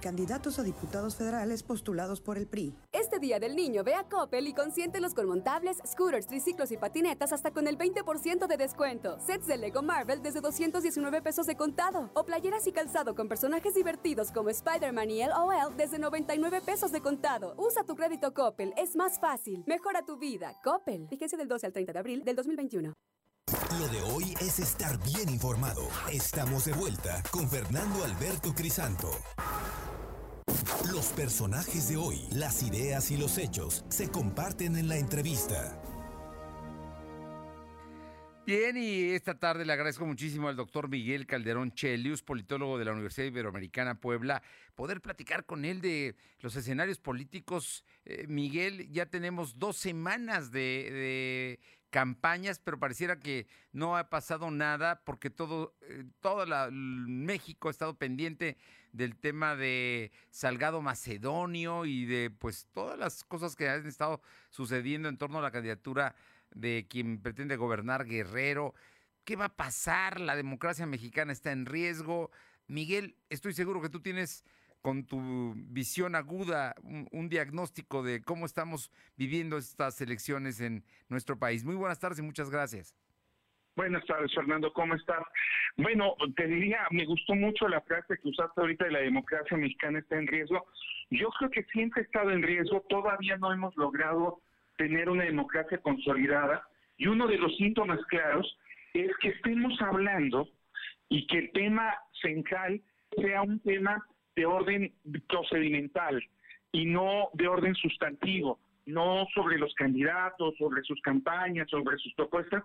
candidatos a diputados federales postulados por el PRI. Este Día del Niño ve a Coppel y consiéntelos con montables, scooters, triciclos y patinetas hasta con el 20% de descuento. Sets de Lego Marvel desde 219 pesos de contado. O playeras y calzado con personajes divertidos como Spider-Man y LOL desde 99 pesos de contado. Usa tu crédito Coppel, es más fácil. Mejora tu vida. Coppel. Fíjense del 12 al 30 de abril del 2021. Lo de hoy es estar bien informado. Estamos de vuelta con Fernando Alberto Crisanto. Los personajes de hoy, las ideas y los hechos se comparten en la entrevista. Bien, y esta tarde le agradezco muchísimo al doctor Miguel Calderón Chelius, politólogo de la Universidad Iberoamericana Puebla, poder platicar con él de los escenarios políticos. Eh, Miguel, ya tenemos dos semanas de, campañas, pero pareciera que no ha pasado nada porque todo, eh, todo México ha estado pendiente del tema de Salgado Macedonio y de pues todas las cosas que han estado sucediendo en torno a la candidatura de quien pretende gobernar Guerrero. ¿Qué va a pasar? La democracia mexicana está en riesgo. Miguel, estoy seguro que tú tienes con tu visión aguda un, diagnóstico de cómo estamos viviendo estas elecciones en nuestro país. Muy buenas tardes y muchas gracias. Buenas tardes, Fernando, ¿cómo estás? Bueno, te diría, me gustó mucho la frase que usaste ahorita de la democracia mexicana está en riesgo. Yo creo que siempre ha estado en riesgo, todavía no hemos logrado tener una democracia consolidada y uno de los síntomas claros es que estemos hablando y que el tema central sea un tema de orden procedimental y no de orden sustantivo, no sobre los candidatos, sobre sus campañas, sobre sus propuestas,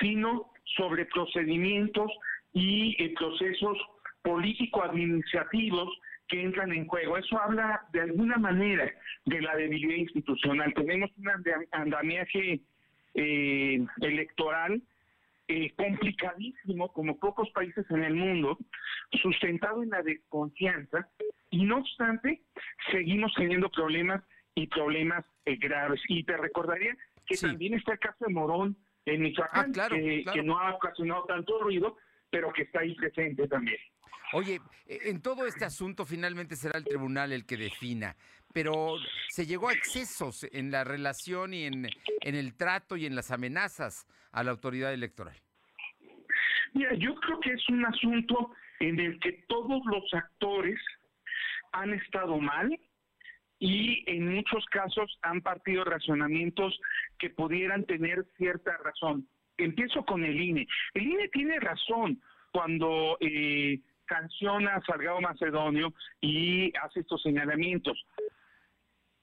sino sobre procedimientos y eh, procesos político-administrativos que entran en juego. Eso habla de alguna manera de la debilidad institucional. Tenemos un andamiaje eh, electoral eh, complicadísimo, como pocos países en el mundo, sustentado en la desconfianza, y no obstante, seguimos teniendo problemas y problemas graves. Y te recordaría que también está el caso de Morón, en Michoacán, ah, que, no ha ocasionado tanto ruido, pero que está ahí presente también. Oye, e, en todo este asunto finalmente será el tribunal el que defina, pero se llegó a excesos en la relación y en, en el trato y en las amenazas a la autoridad electoral. Mira, yo creo que es un asunto en el que todos los actores han estado mal y en muchos casos han partido razonamientos que pudieran tener cierta razón. Empiezo con el INE. El INE tiene razón cuando eh, sanciona a Salgado Macedonio y hace estos señalamientos.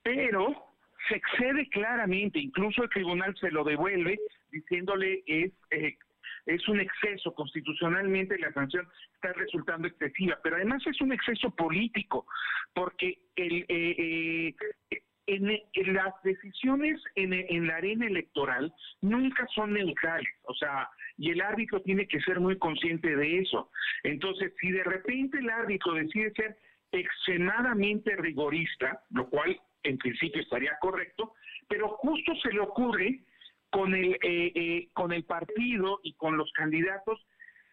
Pero se excede claramente, incluso el tribunal se lo devuelve diciéndole es eh, es un exceso constitucionalmente la sanción está resultando excesiva, pero además es un exceso político porque el eh, eh, en, las decisiones en, en la arena electoral nunca son neutrales, o sea, y el árbitro tiene que ser muy consciente de eso. Entonces, si de repente el árbitro decide ser extremadamente rigorista, lo cual en principio estaría correcto, pero justo se le ocurre con el, eh, eh, con el partido y con los candidatos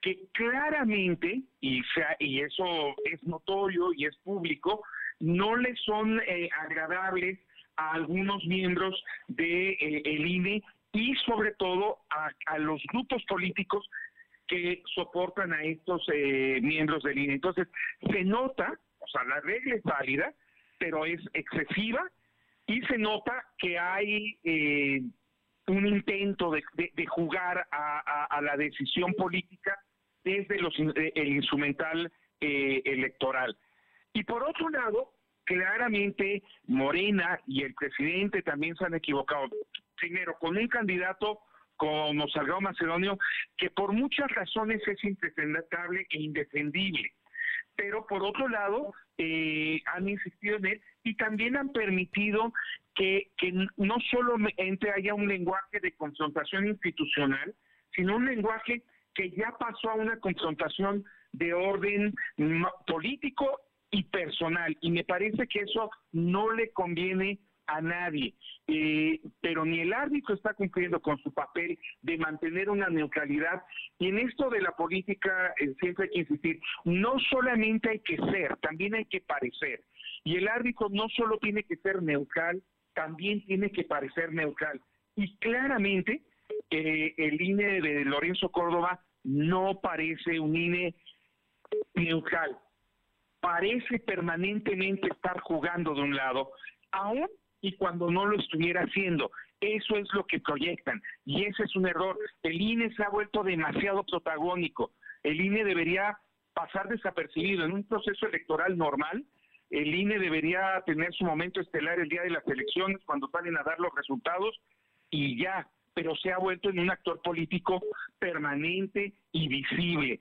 que claramente, y, sea, y eso es notorio y es público, no le son eh, agradables a algunos miembros del de, el INE y sobre todo a, a, los grupos políticos que soportan a estos miembros del INE. Entonces, se nota, o sea, la regla es válida, pero es excesiva y se nota que hay un intento de, jugar a, la decisión política desde los, eh, el instrumental eh, electoral. Y por otro lado, claramente Morena y el presidente también se han equivocado. Primero, con un candidato como Salgado Macedonio, que por muchas razones es impresentable e indefendible. Pero por otro lado, eh, han insistido en él y también han permitido que, no solamente haya un lenguaje de confrontación institucional, sino un lenguaje que ya pasó a una confrontación de orden político y personal. Y me parece que eso no le conviene a nadie. Eh, pero ni el árbitro está cumpliendo con su papel de mantener una neutralidad. Y en esto de la política eh, siempre hay que insistir, no solamente hay que ser, también hay que parecer. Y el árbitro no solo tiene que ser neutral, también tiene que parecer neutral. Y claramente eh, el INE de Lorenzo Córdoba no parece un INE neutral. Parece permanentemente estar jugando de un lado, aún y cuando no lo estuviera haciendo. Eso es lo que proyectan y ese es un error. El INE se ha vuelto demasiado protagónico. El INE debería pasar desapercibido en un proceso electoral normal el INE debería tener su momento estelar el día de las elecciones cuando salen a dar los resultados y ya, pero se ha vuelto en un actor político permanente y visible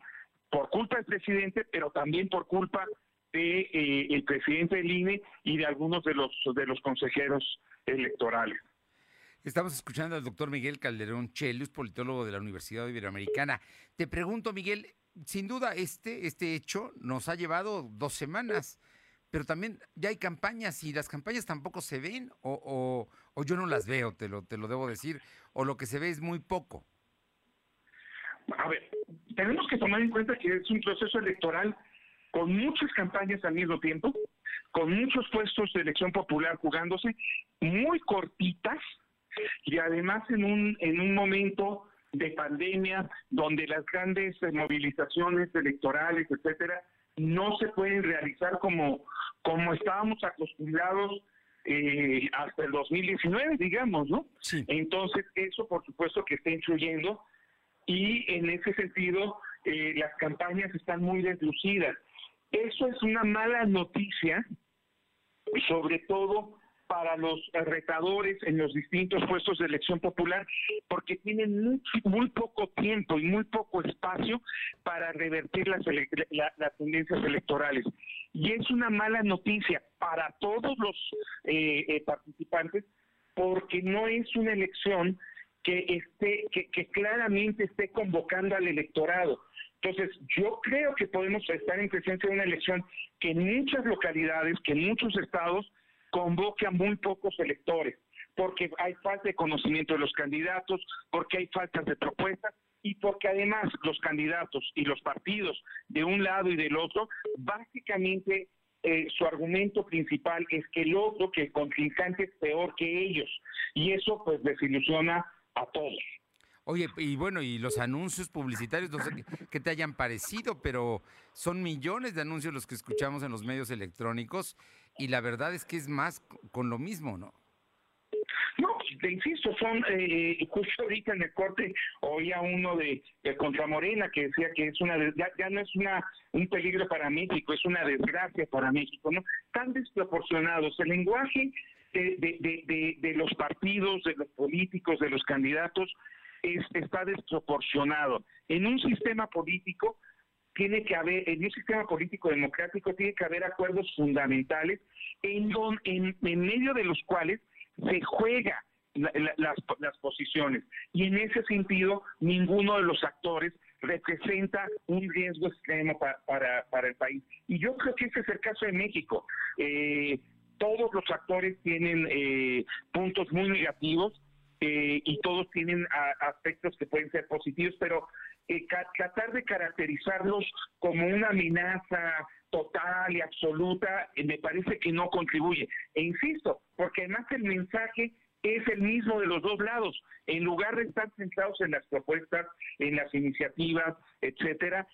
por culpa del presidente, pero también por culpa de eh, el presidente del INE y de algunos de los de los consejeros electorales. Estamos escuchando al doctor Miguel Calderón Chelius, politólogo de la Universidad Iberoamericana. Te pregunto, Miguel, sin duda este, este hecho nos ha llevado dos semanas pero también ya hay campañas y las campañas tampoco se ven o, o, yo no las veo, te lo, te lo debo decir, o lo que se ve es muy poco. A ver, tenemos que tomar en cuenta que es un proceso electoral con muchas campañas al mismo tiempo, con muchos puestos de elección popular jugándose, muy cortitas y además en un, en un momento de pandemia donde las grandes movilizaciones electorales, etcétera, no se pueden realizar como, como estábamos acostumbrados eh, hasta el 2019, digamos, ¿no? Entonces, eso por supuesto que está influyendo y en ese sentido eh, las campañas están muy deslucidas. Eso es una mala noticia, sobre todo para los retadores en los distintos puestos de elección popular, porque tienen muy, poco tiempo y muy poco espacio para revertir las, las tendencias electorales. Y es una mala noticia para todos los eh, eh, participantes, porque no es una elección que esté, que, que claramente esté convocando al electorado. Entonces, yo creo que podemos estar en presencia de una elección que en muchas localidades, que en muchos estados, convoque a muy pocos electores, porque hay falta de conocimiento de los candidatos, porque hay faltas de propuestas y porque además los candidatos y los partidos de un lado y del otro, básicamente eh, su argumento principal es que el otro, que el contrincante es peor que ellos, y eso pues desilusiona a todos. Oye, y bueno, y los anuncios publicitarios, no sé qué, te hayan parecido, pero son millones de anuncios los que escuchamos en los medios electrónicos y la verdad es que es más con lo mismo, ¿no? No, te insisto, son, eh, justo ahorita en el corte oía uno de, de contra Morena que decía que es una, ya, ya no es una un peligro para México, es una desgracia para México, ¿no? Tan desproporcionados. El lenguaje de, de, de, de los partidos, de los políticos, de los candidatos, está desproporcionado. En un sistema político tiene que haber, en un sistema político democrático tiene que haber acuerdos fundamentales en, don, en, medio de los cuales se juega las, las, posiciones. Y en ese sentido, ninguno de los actores representa un riesgo extremo para, para, el país. Y yo creo que ese es el caso de México. Eh, todos los actores tienen eh, puntos muy negativos eh, y todos tienen aspectos que pueden ser positivos, pero eh, tratar de caracterizarlos como una amenaza total y absoluta eh, me parece que no contribuye. E insisto, porque además el mensaje es el mismo de los dos lados. En lugar de estar centrados en las propuestas, en las iniciativas, etcétera,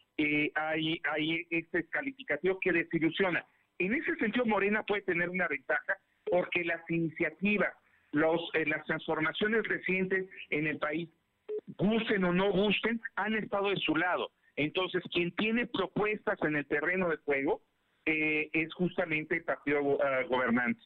hay, hay este calificativo que desilusiona. En ese sentido, Morena puede tener una ventaja porque las iniciativas los, eh, las transformaciones recientes en el país, gusten o no gusten, han estado de su lado. Entonces, quien tiene propuestas en el terreno de juego eh, es justamente el partido ah, gobernante.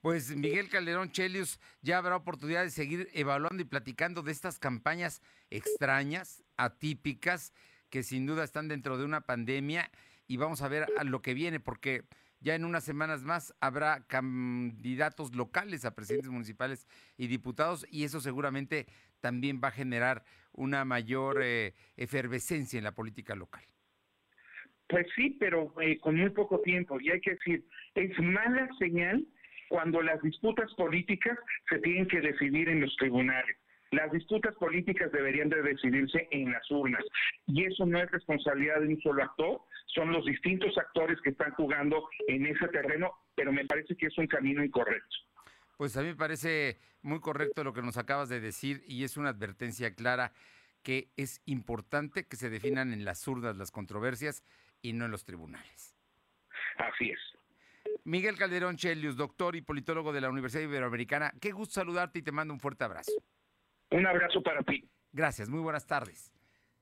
Pues Miguel Calderón Chelius, ya habrá oportunidad de seguir evaluando y platicando de estas campañas extrañas, atípicas, que sin duda están dentro de una pandemia y vamos a ver a lo que viene, porque ya en unas semanas más habrá candidatos locales a presidentes municipales y diputados y eso seguramente también va a generar una mayor eh, efervescencia en la política local. Pues sí, pero eh, con muy poco tiempo. Y hay que decir, es mala señal cuando las disputas políticas se tienen que decidir en los tribunales. Las disputas políticas deberían de decidirse en las urnas y eso no es responsabilidad de un solo actor, son los distintos actores que están jugando en ese terreno, pero me parece que es un camino incorrecto. Pues a mí me parece muy correcto lo que nos acabas de decir y es una advertencia clara que es importante que se definan en las urnas las controversias y no en los tribunales. Así es. Miguel Calderón Chelius, doctor y politólogo de la Universidad Iberoamericana, qué gusto saludarte y te mando un fuerte abrazo. Un abrazo para ti. Gracias, muy buenas tardes.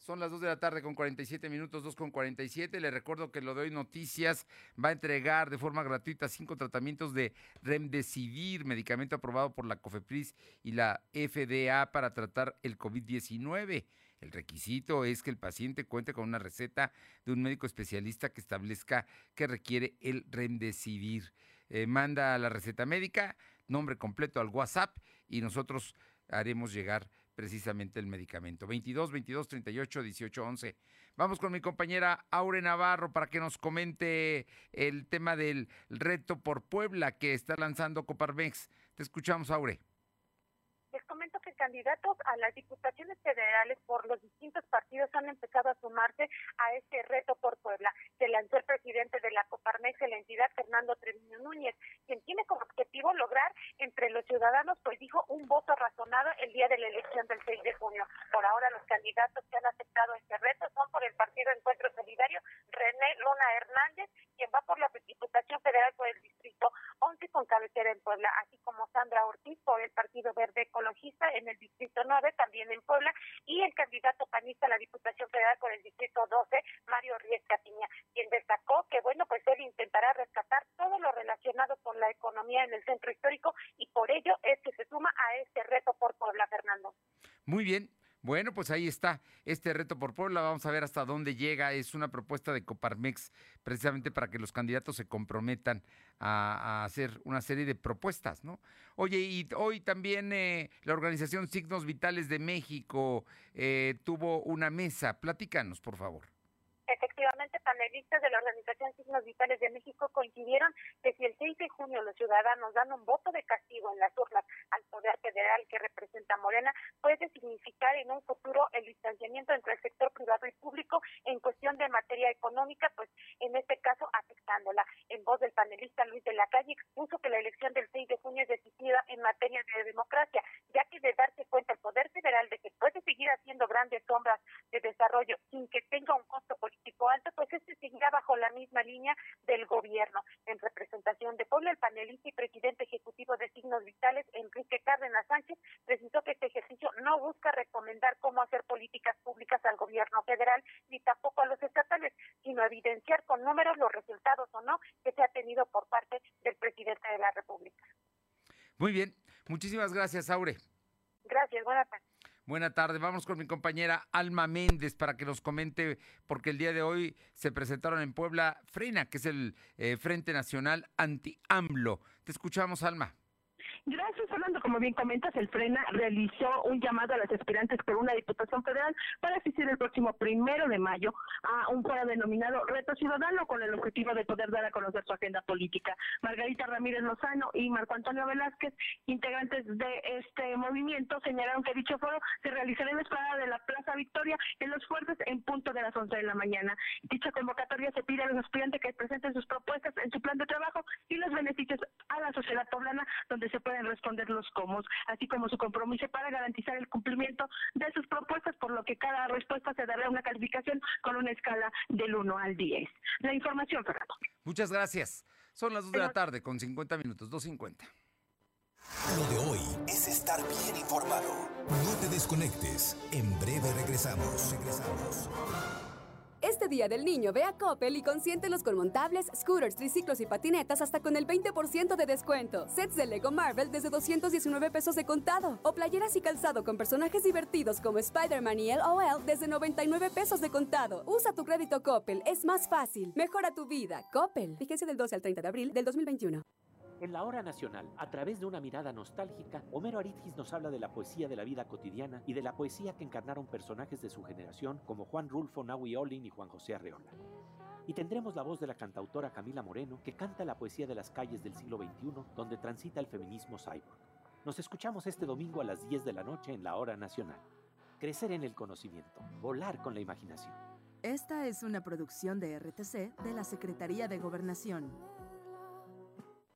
Son las 2 de la tarde con 47 minutos, 2 con 47. Le recuerdo que lo de hoy noticias va a entregar de forma gratuita cinco tratamientos de Remdesivir, medicamento aprobado por la COFEPRIS y la FDA para tratar el COVID-19. El requisito es que el paciente cuente con una receta de un médico especialista que establezca que requiere el Remdesivir. Eh, manda la receta médica, nombre completo al WhatsApp y nosotros haremos llegar precisamente el medicamento. 22 22 38 18 11. Vamos con mi compañera Aure Navarro para que nos comente el tema del reto por Puebla que está lanzando Coparmex. Te escuchamos, Aure candidatos a las diputaciones federales por los distintos partidos han empezado a sumarse a este reto por Puebla. Se lanzó el presidente de la Coparmex la entidad, Fernando Treviño Núñez, quien tiene como objetivo lograr entre los ciudadanos, pues dijo, un voto razonado el día de la elección del 6 de junio. Por ahora los candidatos que han aceptado este reto son por el Partido Encuentro Solidario, René Luna Hernández, quien va por la Diputación Federal por el Distrito 11 con cabecera en Puebla, así como Sandra Ortiz por el Partido Verde Ecologista en el Distrito 9, también en Puebla, y el candidato panista a la Diputación Federal por el Distrito 12, Mario Ríez Catiña, quien destacó que, bueno, pues él intentará rescatar todo lo relacionado con la economía en el centro histórico y por ello es que se suma a este reto por Puebla, Fernando. Muy bien, bueno, pues ahí está este reto por Puebla. Vamos a ver hasta dónde llega. Es una propuesta de Coparmex precisamente para que los candidatos se comprometan a, hacer una serie de propuestas, ¿no? Oye, y hoy también eh, la organización Signos Vitales de México eh, tuvo una mesa. Platícanos, por favor. Panelistas de la Organización Signos Vitales de México coincidieron que si el 6 de junio los ciudadanos dan un voto de castigo en las urnas al Poder Federal que representa Morena, puede significar en un futuro el distanciamiento entre el sector privado y público en cuestión de materia económica, pues en este caso afectándola. En voz del panelista Luis de la Calle expuso que la elección del 6 de junio es decisiva en materia de democracia, ya que de darse cuenta el Poder Federal de que puede seguir haciendo grandes sombras de desarrollo sin que tenga un costo político alto, pues este seguirá bajo la misma línea del gobierno. En representación de Puebla, el panelista y presidente ejecutivo de Signos Vitales, Enrique Cárdenas Sánchez, precisó que este ejercicio no busca recomendar cómo hacer políticas públicas al gobierno federal ni tampoco a los estatales, sino evidenciar con números los resultados o no que se ha tenido por parte del presidente de la República. Muy bien, muchísimas gracias, Aure. Gracias, buenas tardes. Buenas tardes, vamos con mi compañera Alma Méndez para que nos comente, porque el día de hoy se presentaron en Puebla Frena, que es el eh, Frente Nacional Anti-AMLO. Te escuchamos, Alma. Gracias, Fernando. Como bien comentas, el FRENA realizó un llamado a las aspirantes por una diputación federal para asistir el próximo primero de mayo a un foro denominado Reto Ciudadano con el objetivo de poder dar a conocer su agenda política. Margarita Ramírez Lozano y Marco Antonio Velázquez, integrantes de este movimiento, señalaron que dicho foro se realizará en la espalda de la Plaza Victoria en Los Fuertes en punto de las 11 de la mañana. Dicha convocatoria se pide a los aspirantes que presenten sus propuestas en su plan de trabajo y los beneficios a la sociedad poblana, donde se puede pueden responder los cómo, así como su compromiso para garantizar el cumplimiento de sus propuestas, por lo que cada respuesta se dará una calificación con una escala del 1 al 10. La información, Fernando. Muchas gracias. Son las 2 de la tarde con 50 minutos, 2.50. Lo de hoy es estar bien informado. No te desconectes. En breve regresamos. Regresamos. Este Día del Niño ve a Coppel y consiéntelos con montables, scooters, triciclos y patinetas hasta con el 20% de descuento. Sets de Lego Marvel desde 219 pesos de contado. O playeras y calzado con personajes divertidos como Spider-Man y LOL desde 99 pesos de contado. Usa tu crédito Coppel, es más fácil. Mejora tu vida. Coppel. Fíjense del 12 al 30 de abril del 2021. En la hora nacional, a través de una mirada nostálgica, Homero Aridgis nos habla de la poesía de la vida cotidiana y de la poesía que encarnaron personajes de su generación como Juan Rulfo, Naui Olin y Juan José Arreola. Y tendremos la voz de la cantautora Camila Moreno, que canta la poesía de las calles del siglo XXI, donde transita el feminismo cyborg. Nos escuchamos este domingo a las 10 de la noche en la hora nacional. Crecer en el conocimiento, volar con la imaginación. Esta es una producción de RTC de la Secretaría de Gobernación.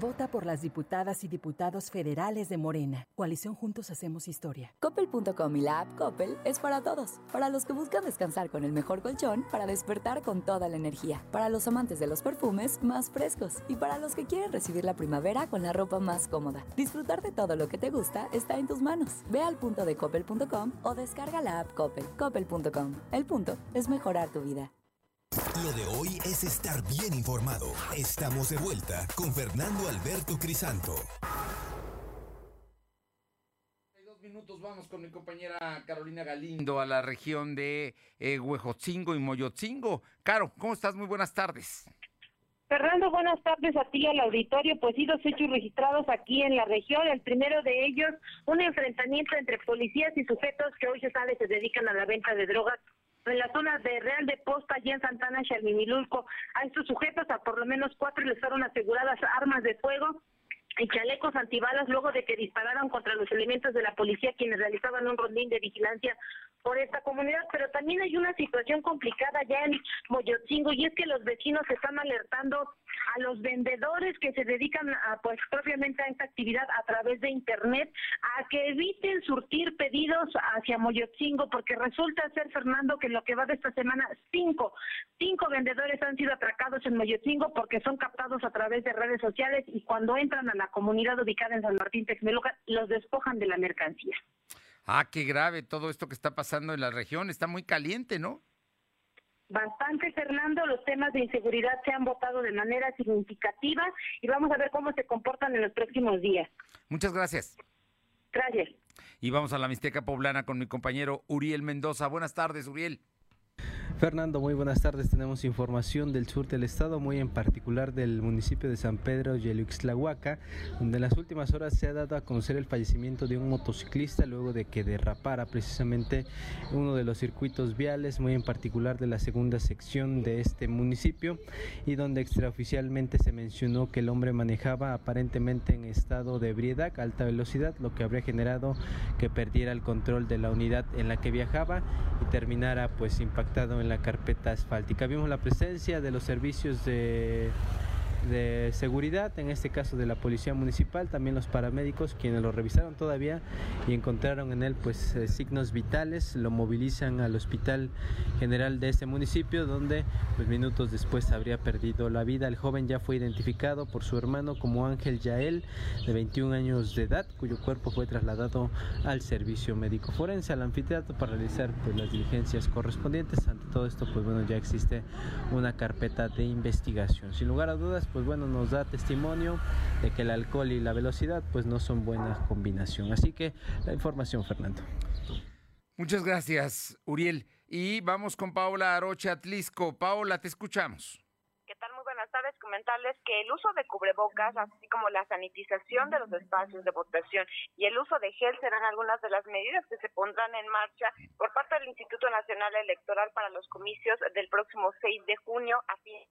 Vota por las diputadas y diputados federales de Morena. Coalición Juntos Hacemos Historia. Coppel.com y la app Coppel es para todos. Para los que buscan descansar con el mejor colchón, para despertar con toda la energía. Para los amantes de los perfumes más frescos. Y para los que quieren recibir la primavera con la ropa más cómoda. Disfrutar de todo lo que te gusta está en tus manos. Ve al punto de coppel.com o descarga la app Coppel. Coppel.com. El punto es mejorar tu vida. Lo de hoy es estar bien informado. Estamos de vuelta con Fernando Alberto Crisanto. dos minutos vamos con mi compañera Carolina Galindo a la región de eh, Huejotzingo y Moyotzingo. Caro, ¿cómo estás? Muy buenas tardes. Fernando, buenas tardes a ti y al auditorio. Pues sí, dos hechos registrados aquí en la región. El primero de ellos, un enfrentamiento entre policías y sujetos que hoy se sabe se dedican a la venta de drogas en la zona de Real de Posta, allí en Santana, Xalmimilulco. A estos sujetos, a por lo menos cuatro, les fueron aseguradas armas de fuego y chalecos antibalas luego de que dispararon contra los elementos de la policía quienes realizaban un rondín de vigilancia por esta comunidad, pero también hay una situación complicada ya en Moyotzingo y es que los vecinos están alertando a los vendedores que se dedican a, pues propiamente a esta actividad a través de internet a que eviten surtir pedidos hacia Moyotzingo porque resulta ser Fernando que lo que va de esta semana cinco cinco vendedores han sido atracados en Moyotzingo porque son captados a través de redes sociales y cuando entran a la comunidad ubicada en San Martín Texmeluca los despojan de la mercancía. Ah, qué grave todo esto que está pasando en la región. Está muy caliente, ¿no? bastante, Fernando. Los temas de inseguridad se han votado de manera significativa y vamos a ver cómo se comportan en los próximos días. Muchas gracias. Gracias. Y vamos a la Mixteca Poblana con mi compañero Uriel Mendoza. Buenas tardes, Uriel. Fernando, muy buenas tardes. Tenemos información del sur del estado, muy en particular del municipio de San Pedro Yelixtlahuaca, donde en las últimas horas se ha dado a conocer el fallecimiento de un motociclista luego de que derrapara precisamente uno de los circuitos viales, muy en particular de la segunda sección de este municipio, y donde extraoficialmente se mencionó que el hombre manejaba aparentemente en estado de ebriedad alta velocidad, lo que habría generado que perdiera el control de la unidad en la que viajaba y terminara pues impactado en la carpeta asfáltica. Vimos la presencia de los servicios de de seguridad, en este caso de la policía municipal, también los paramédicos quienes lo revisaron todavía y encontraron en él pues eh, signos vitales, lo movilizan al hospital general de este municipio donde pues minutos después habría perdido la vida. El joven ya fue identificado por su hermano como Ángel Yael de 21 años de edad, cuyo cuerpo fue trasladado al servicio médico forense al anfiteatro para realizar pues las diligencias correspondientes. Ante todo esto pues bueno ya existe una carpeta de investigación. Sin lugar a dudas pues bueno, nos da testimonio de que el alcohol y la velocidad pues no son buena combinación. Así que la información, Fernando. Muchas gracias, Uriel. Y vamos con Paola Arocha Atlisco. Paola, te escuchamos. ¿Qué tal? Muy buenas tardes. Comentarles que el uso de cubrebocas, así como la sanitización de los espacios de votación y el uso de gel serán algunas de las medidas que se pondrán en marcha por parte del Instituto Nacional Electoral para los comicios del próximo 6 de junio a fin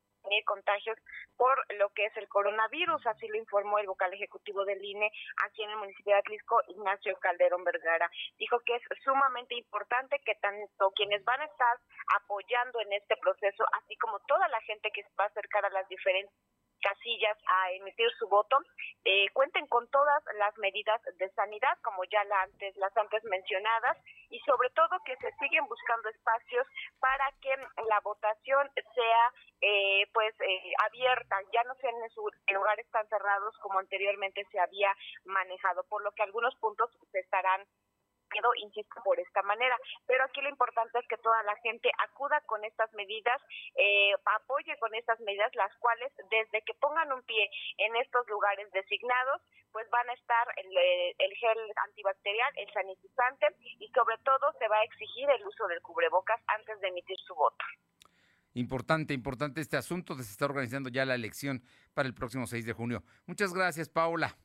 contagios por lo que es el coronavirus, así lo informó el vocal ejecutivo del INE aquí en el municipio de Atlisco, Ignacio Calderón Vergara. Dijo que es sumamente importante que tanto quienes van a estar apoyando en este proceso, así como toda la gente que se va a acercar a las diferentes casillas a emitir su voto, eh, cuenten con todas las medidas de sanidad, como ya la antes, las antes mencionadas, y sobre todo que se siguen buscando espacios para que la votación sea eh, pues eh, abierta, ya no sean en, lugares tan cerrados como anteriormente se había manejado, por lo que algunos puntos se estarán insisto, por esta manera. Pero aquí lo importante es que toda la gente acuda con estas medidas, eh, apoye con estas medidas, las cuales desde que pongan un pie en estos lugares designados, pues van a estar el, eh, el gel antibacterial, el sanitizante y sobre todo se va a exigir el uso del cubrebocas antes de emitir su voto. Importante, importante este asunto. Se está organizando ya la elección para el próximo 6 de junio. Muchas gracias, Paula.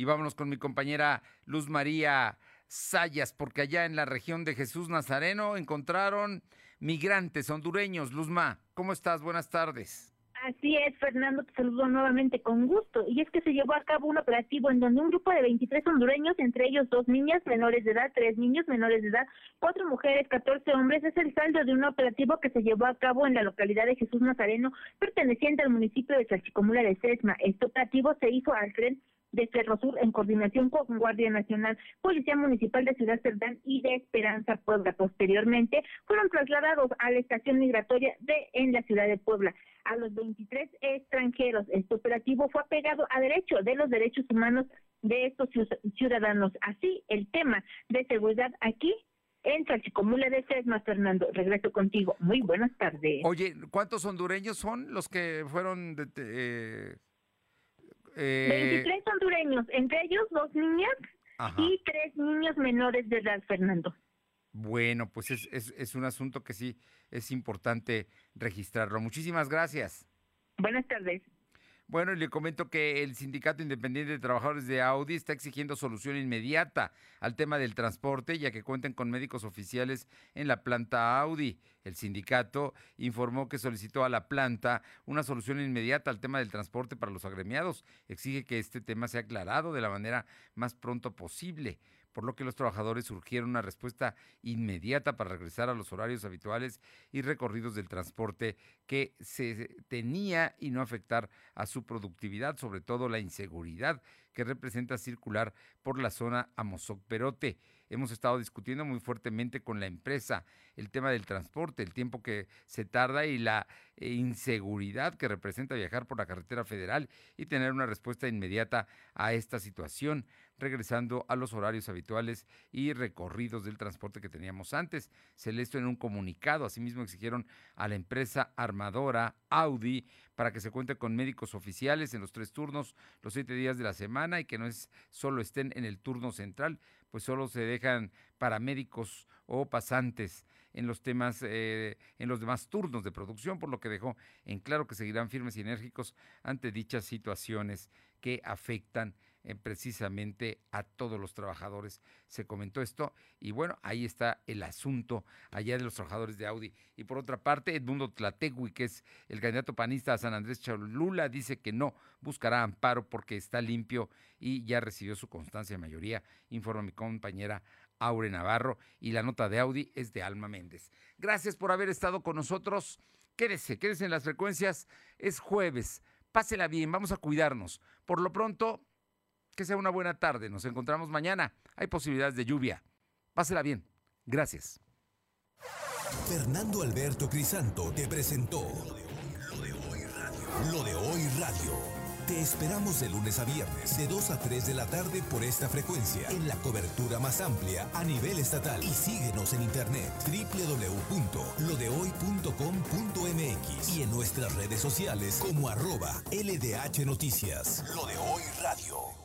Y vámonos con mi compañera Luz María Sayas, porque allá en la región de Jesús Nazareno encontraron migrantes hondureños. Luzma, ¿cómo estás? Buenas tardes. Así es, Fernando, te saludo nuevamente con gusto. Y es que se llevó a cabo un operativo en donde un grupo de 23 hondureños, entre ellos dos niñas menores de edad, tres niños menores de edad, cuatro mujeres, 14 hombres, es el saldo de un operativo que se llevó a cabo en la localidad de Jesús Nazareno, perteneciente al municipio de Salchicomula de Sesma. Este operativo se hizo al frente de Ferrosur en coordinación con Guardia Nacional, Policía Municipal de Ciudad Cerdán y de Esperanza Puebla. Posteriormente fueron trasladados a la estación migratoria de en la ciudad de Puebla. A los 23 extranjeros, este operativo fue apegado a derecho de los derechos humanos de estos ciudadanos. Así, el tema de seguridad aquí en Salchicomula de Sesma, Fernando. Regreso contigo. Muy buenas tardes. Oye, ¿cuántos hondureños son los que fueron de, eh, 23 eh, hondureños, entre ellos dos niñas y tres niños menores de edad, Fernando. Bueno, pues es, es, es un asunto que sí es importante registrarlo. Muchísimas gracias. Buenas tardes. Bueno, y le comento que el Sindicato Independiente de Trabajadores de Audi está exigiendo solución inmediata al tema del transporte, ya que cuenten con médicos oficiales en la planta Audi. El sindicato informó que solicitó a la planta una solución inmediata al tema del transporte para los agremiados. Exige que este tema sea aclarado de la manera más pronto posible por lo que los trabajadores surgieron una respuesta inmediata para regresar a los horarios habituales y recorridos del transporte que se tenía y no afectar a su productividad, sobre todo la inseguridad que representa circular por la zona Amozoc-Perote. Hemos estado discutiendo muy fuertemente con la empresa el tema del transporte, el tiempo que se tarda y la eh, inseguridad que representa viajar por la carretera federal y tener una respuesta inmediata a esta situación regresando a los horarios habituales y recorridos del transporte que teníamos antes. Celeste en un comunicado, asimismo exigieron a la empresa armadora Audi para que se cuente con médicos oficiales en los tres turnos, los siete días de la semana y que no es solo estén en el turno central, pues solo se dejan paramédicos o pasantes en los temas, eh, en los demás turnos de producción, por lo que dejó en claro que seguirán firmes y enérgicos ante dichas situaciones que afectan eh, precisamente a todos los trabajadores. Se comentó esto y bueno, ahí está el asunto allá de los trabajadores de Audi. Y por otra parte, Edmundo Tlategui, que es el candidato panista a San Andrés Cholula, dice que no buscará amparo porque está limpio y ya recibió su constancia de mayoría, informa mi compañera Aure Navarro. Y la nota de Audi es de Alma Méndez. Gracias por haber estado con nosotros. Quédese, quédese en las frecuencias. Es jueves. Pásela bien, vamos a cuidarnos. Por lo pronto, que sea una buena tarde. Nos encontramos mañana. Hay posibilidades de lluvia. Pásela bien. Gracias. Fernando Alberto Crisanto te presentó Lo de hoy radio. Lo de hoy radio. Te esperamos de lunes a viernes, de 2 a 3 de la tarde por esta frecuencia, en la cobertura más amplia a nivel estatal. Y síguenos en internet www.lodehoy.com.mx y en nuestras redes sociales como arroba LDH Noticias. Lo de hoy radio.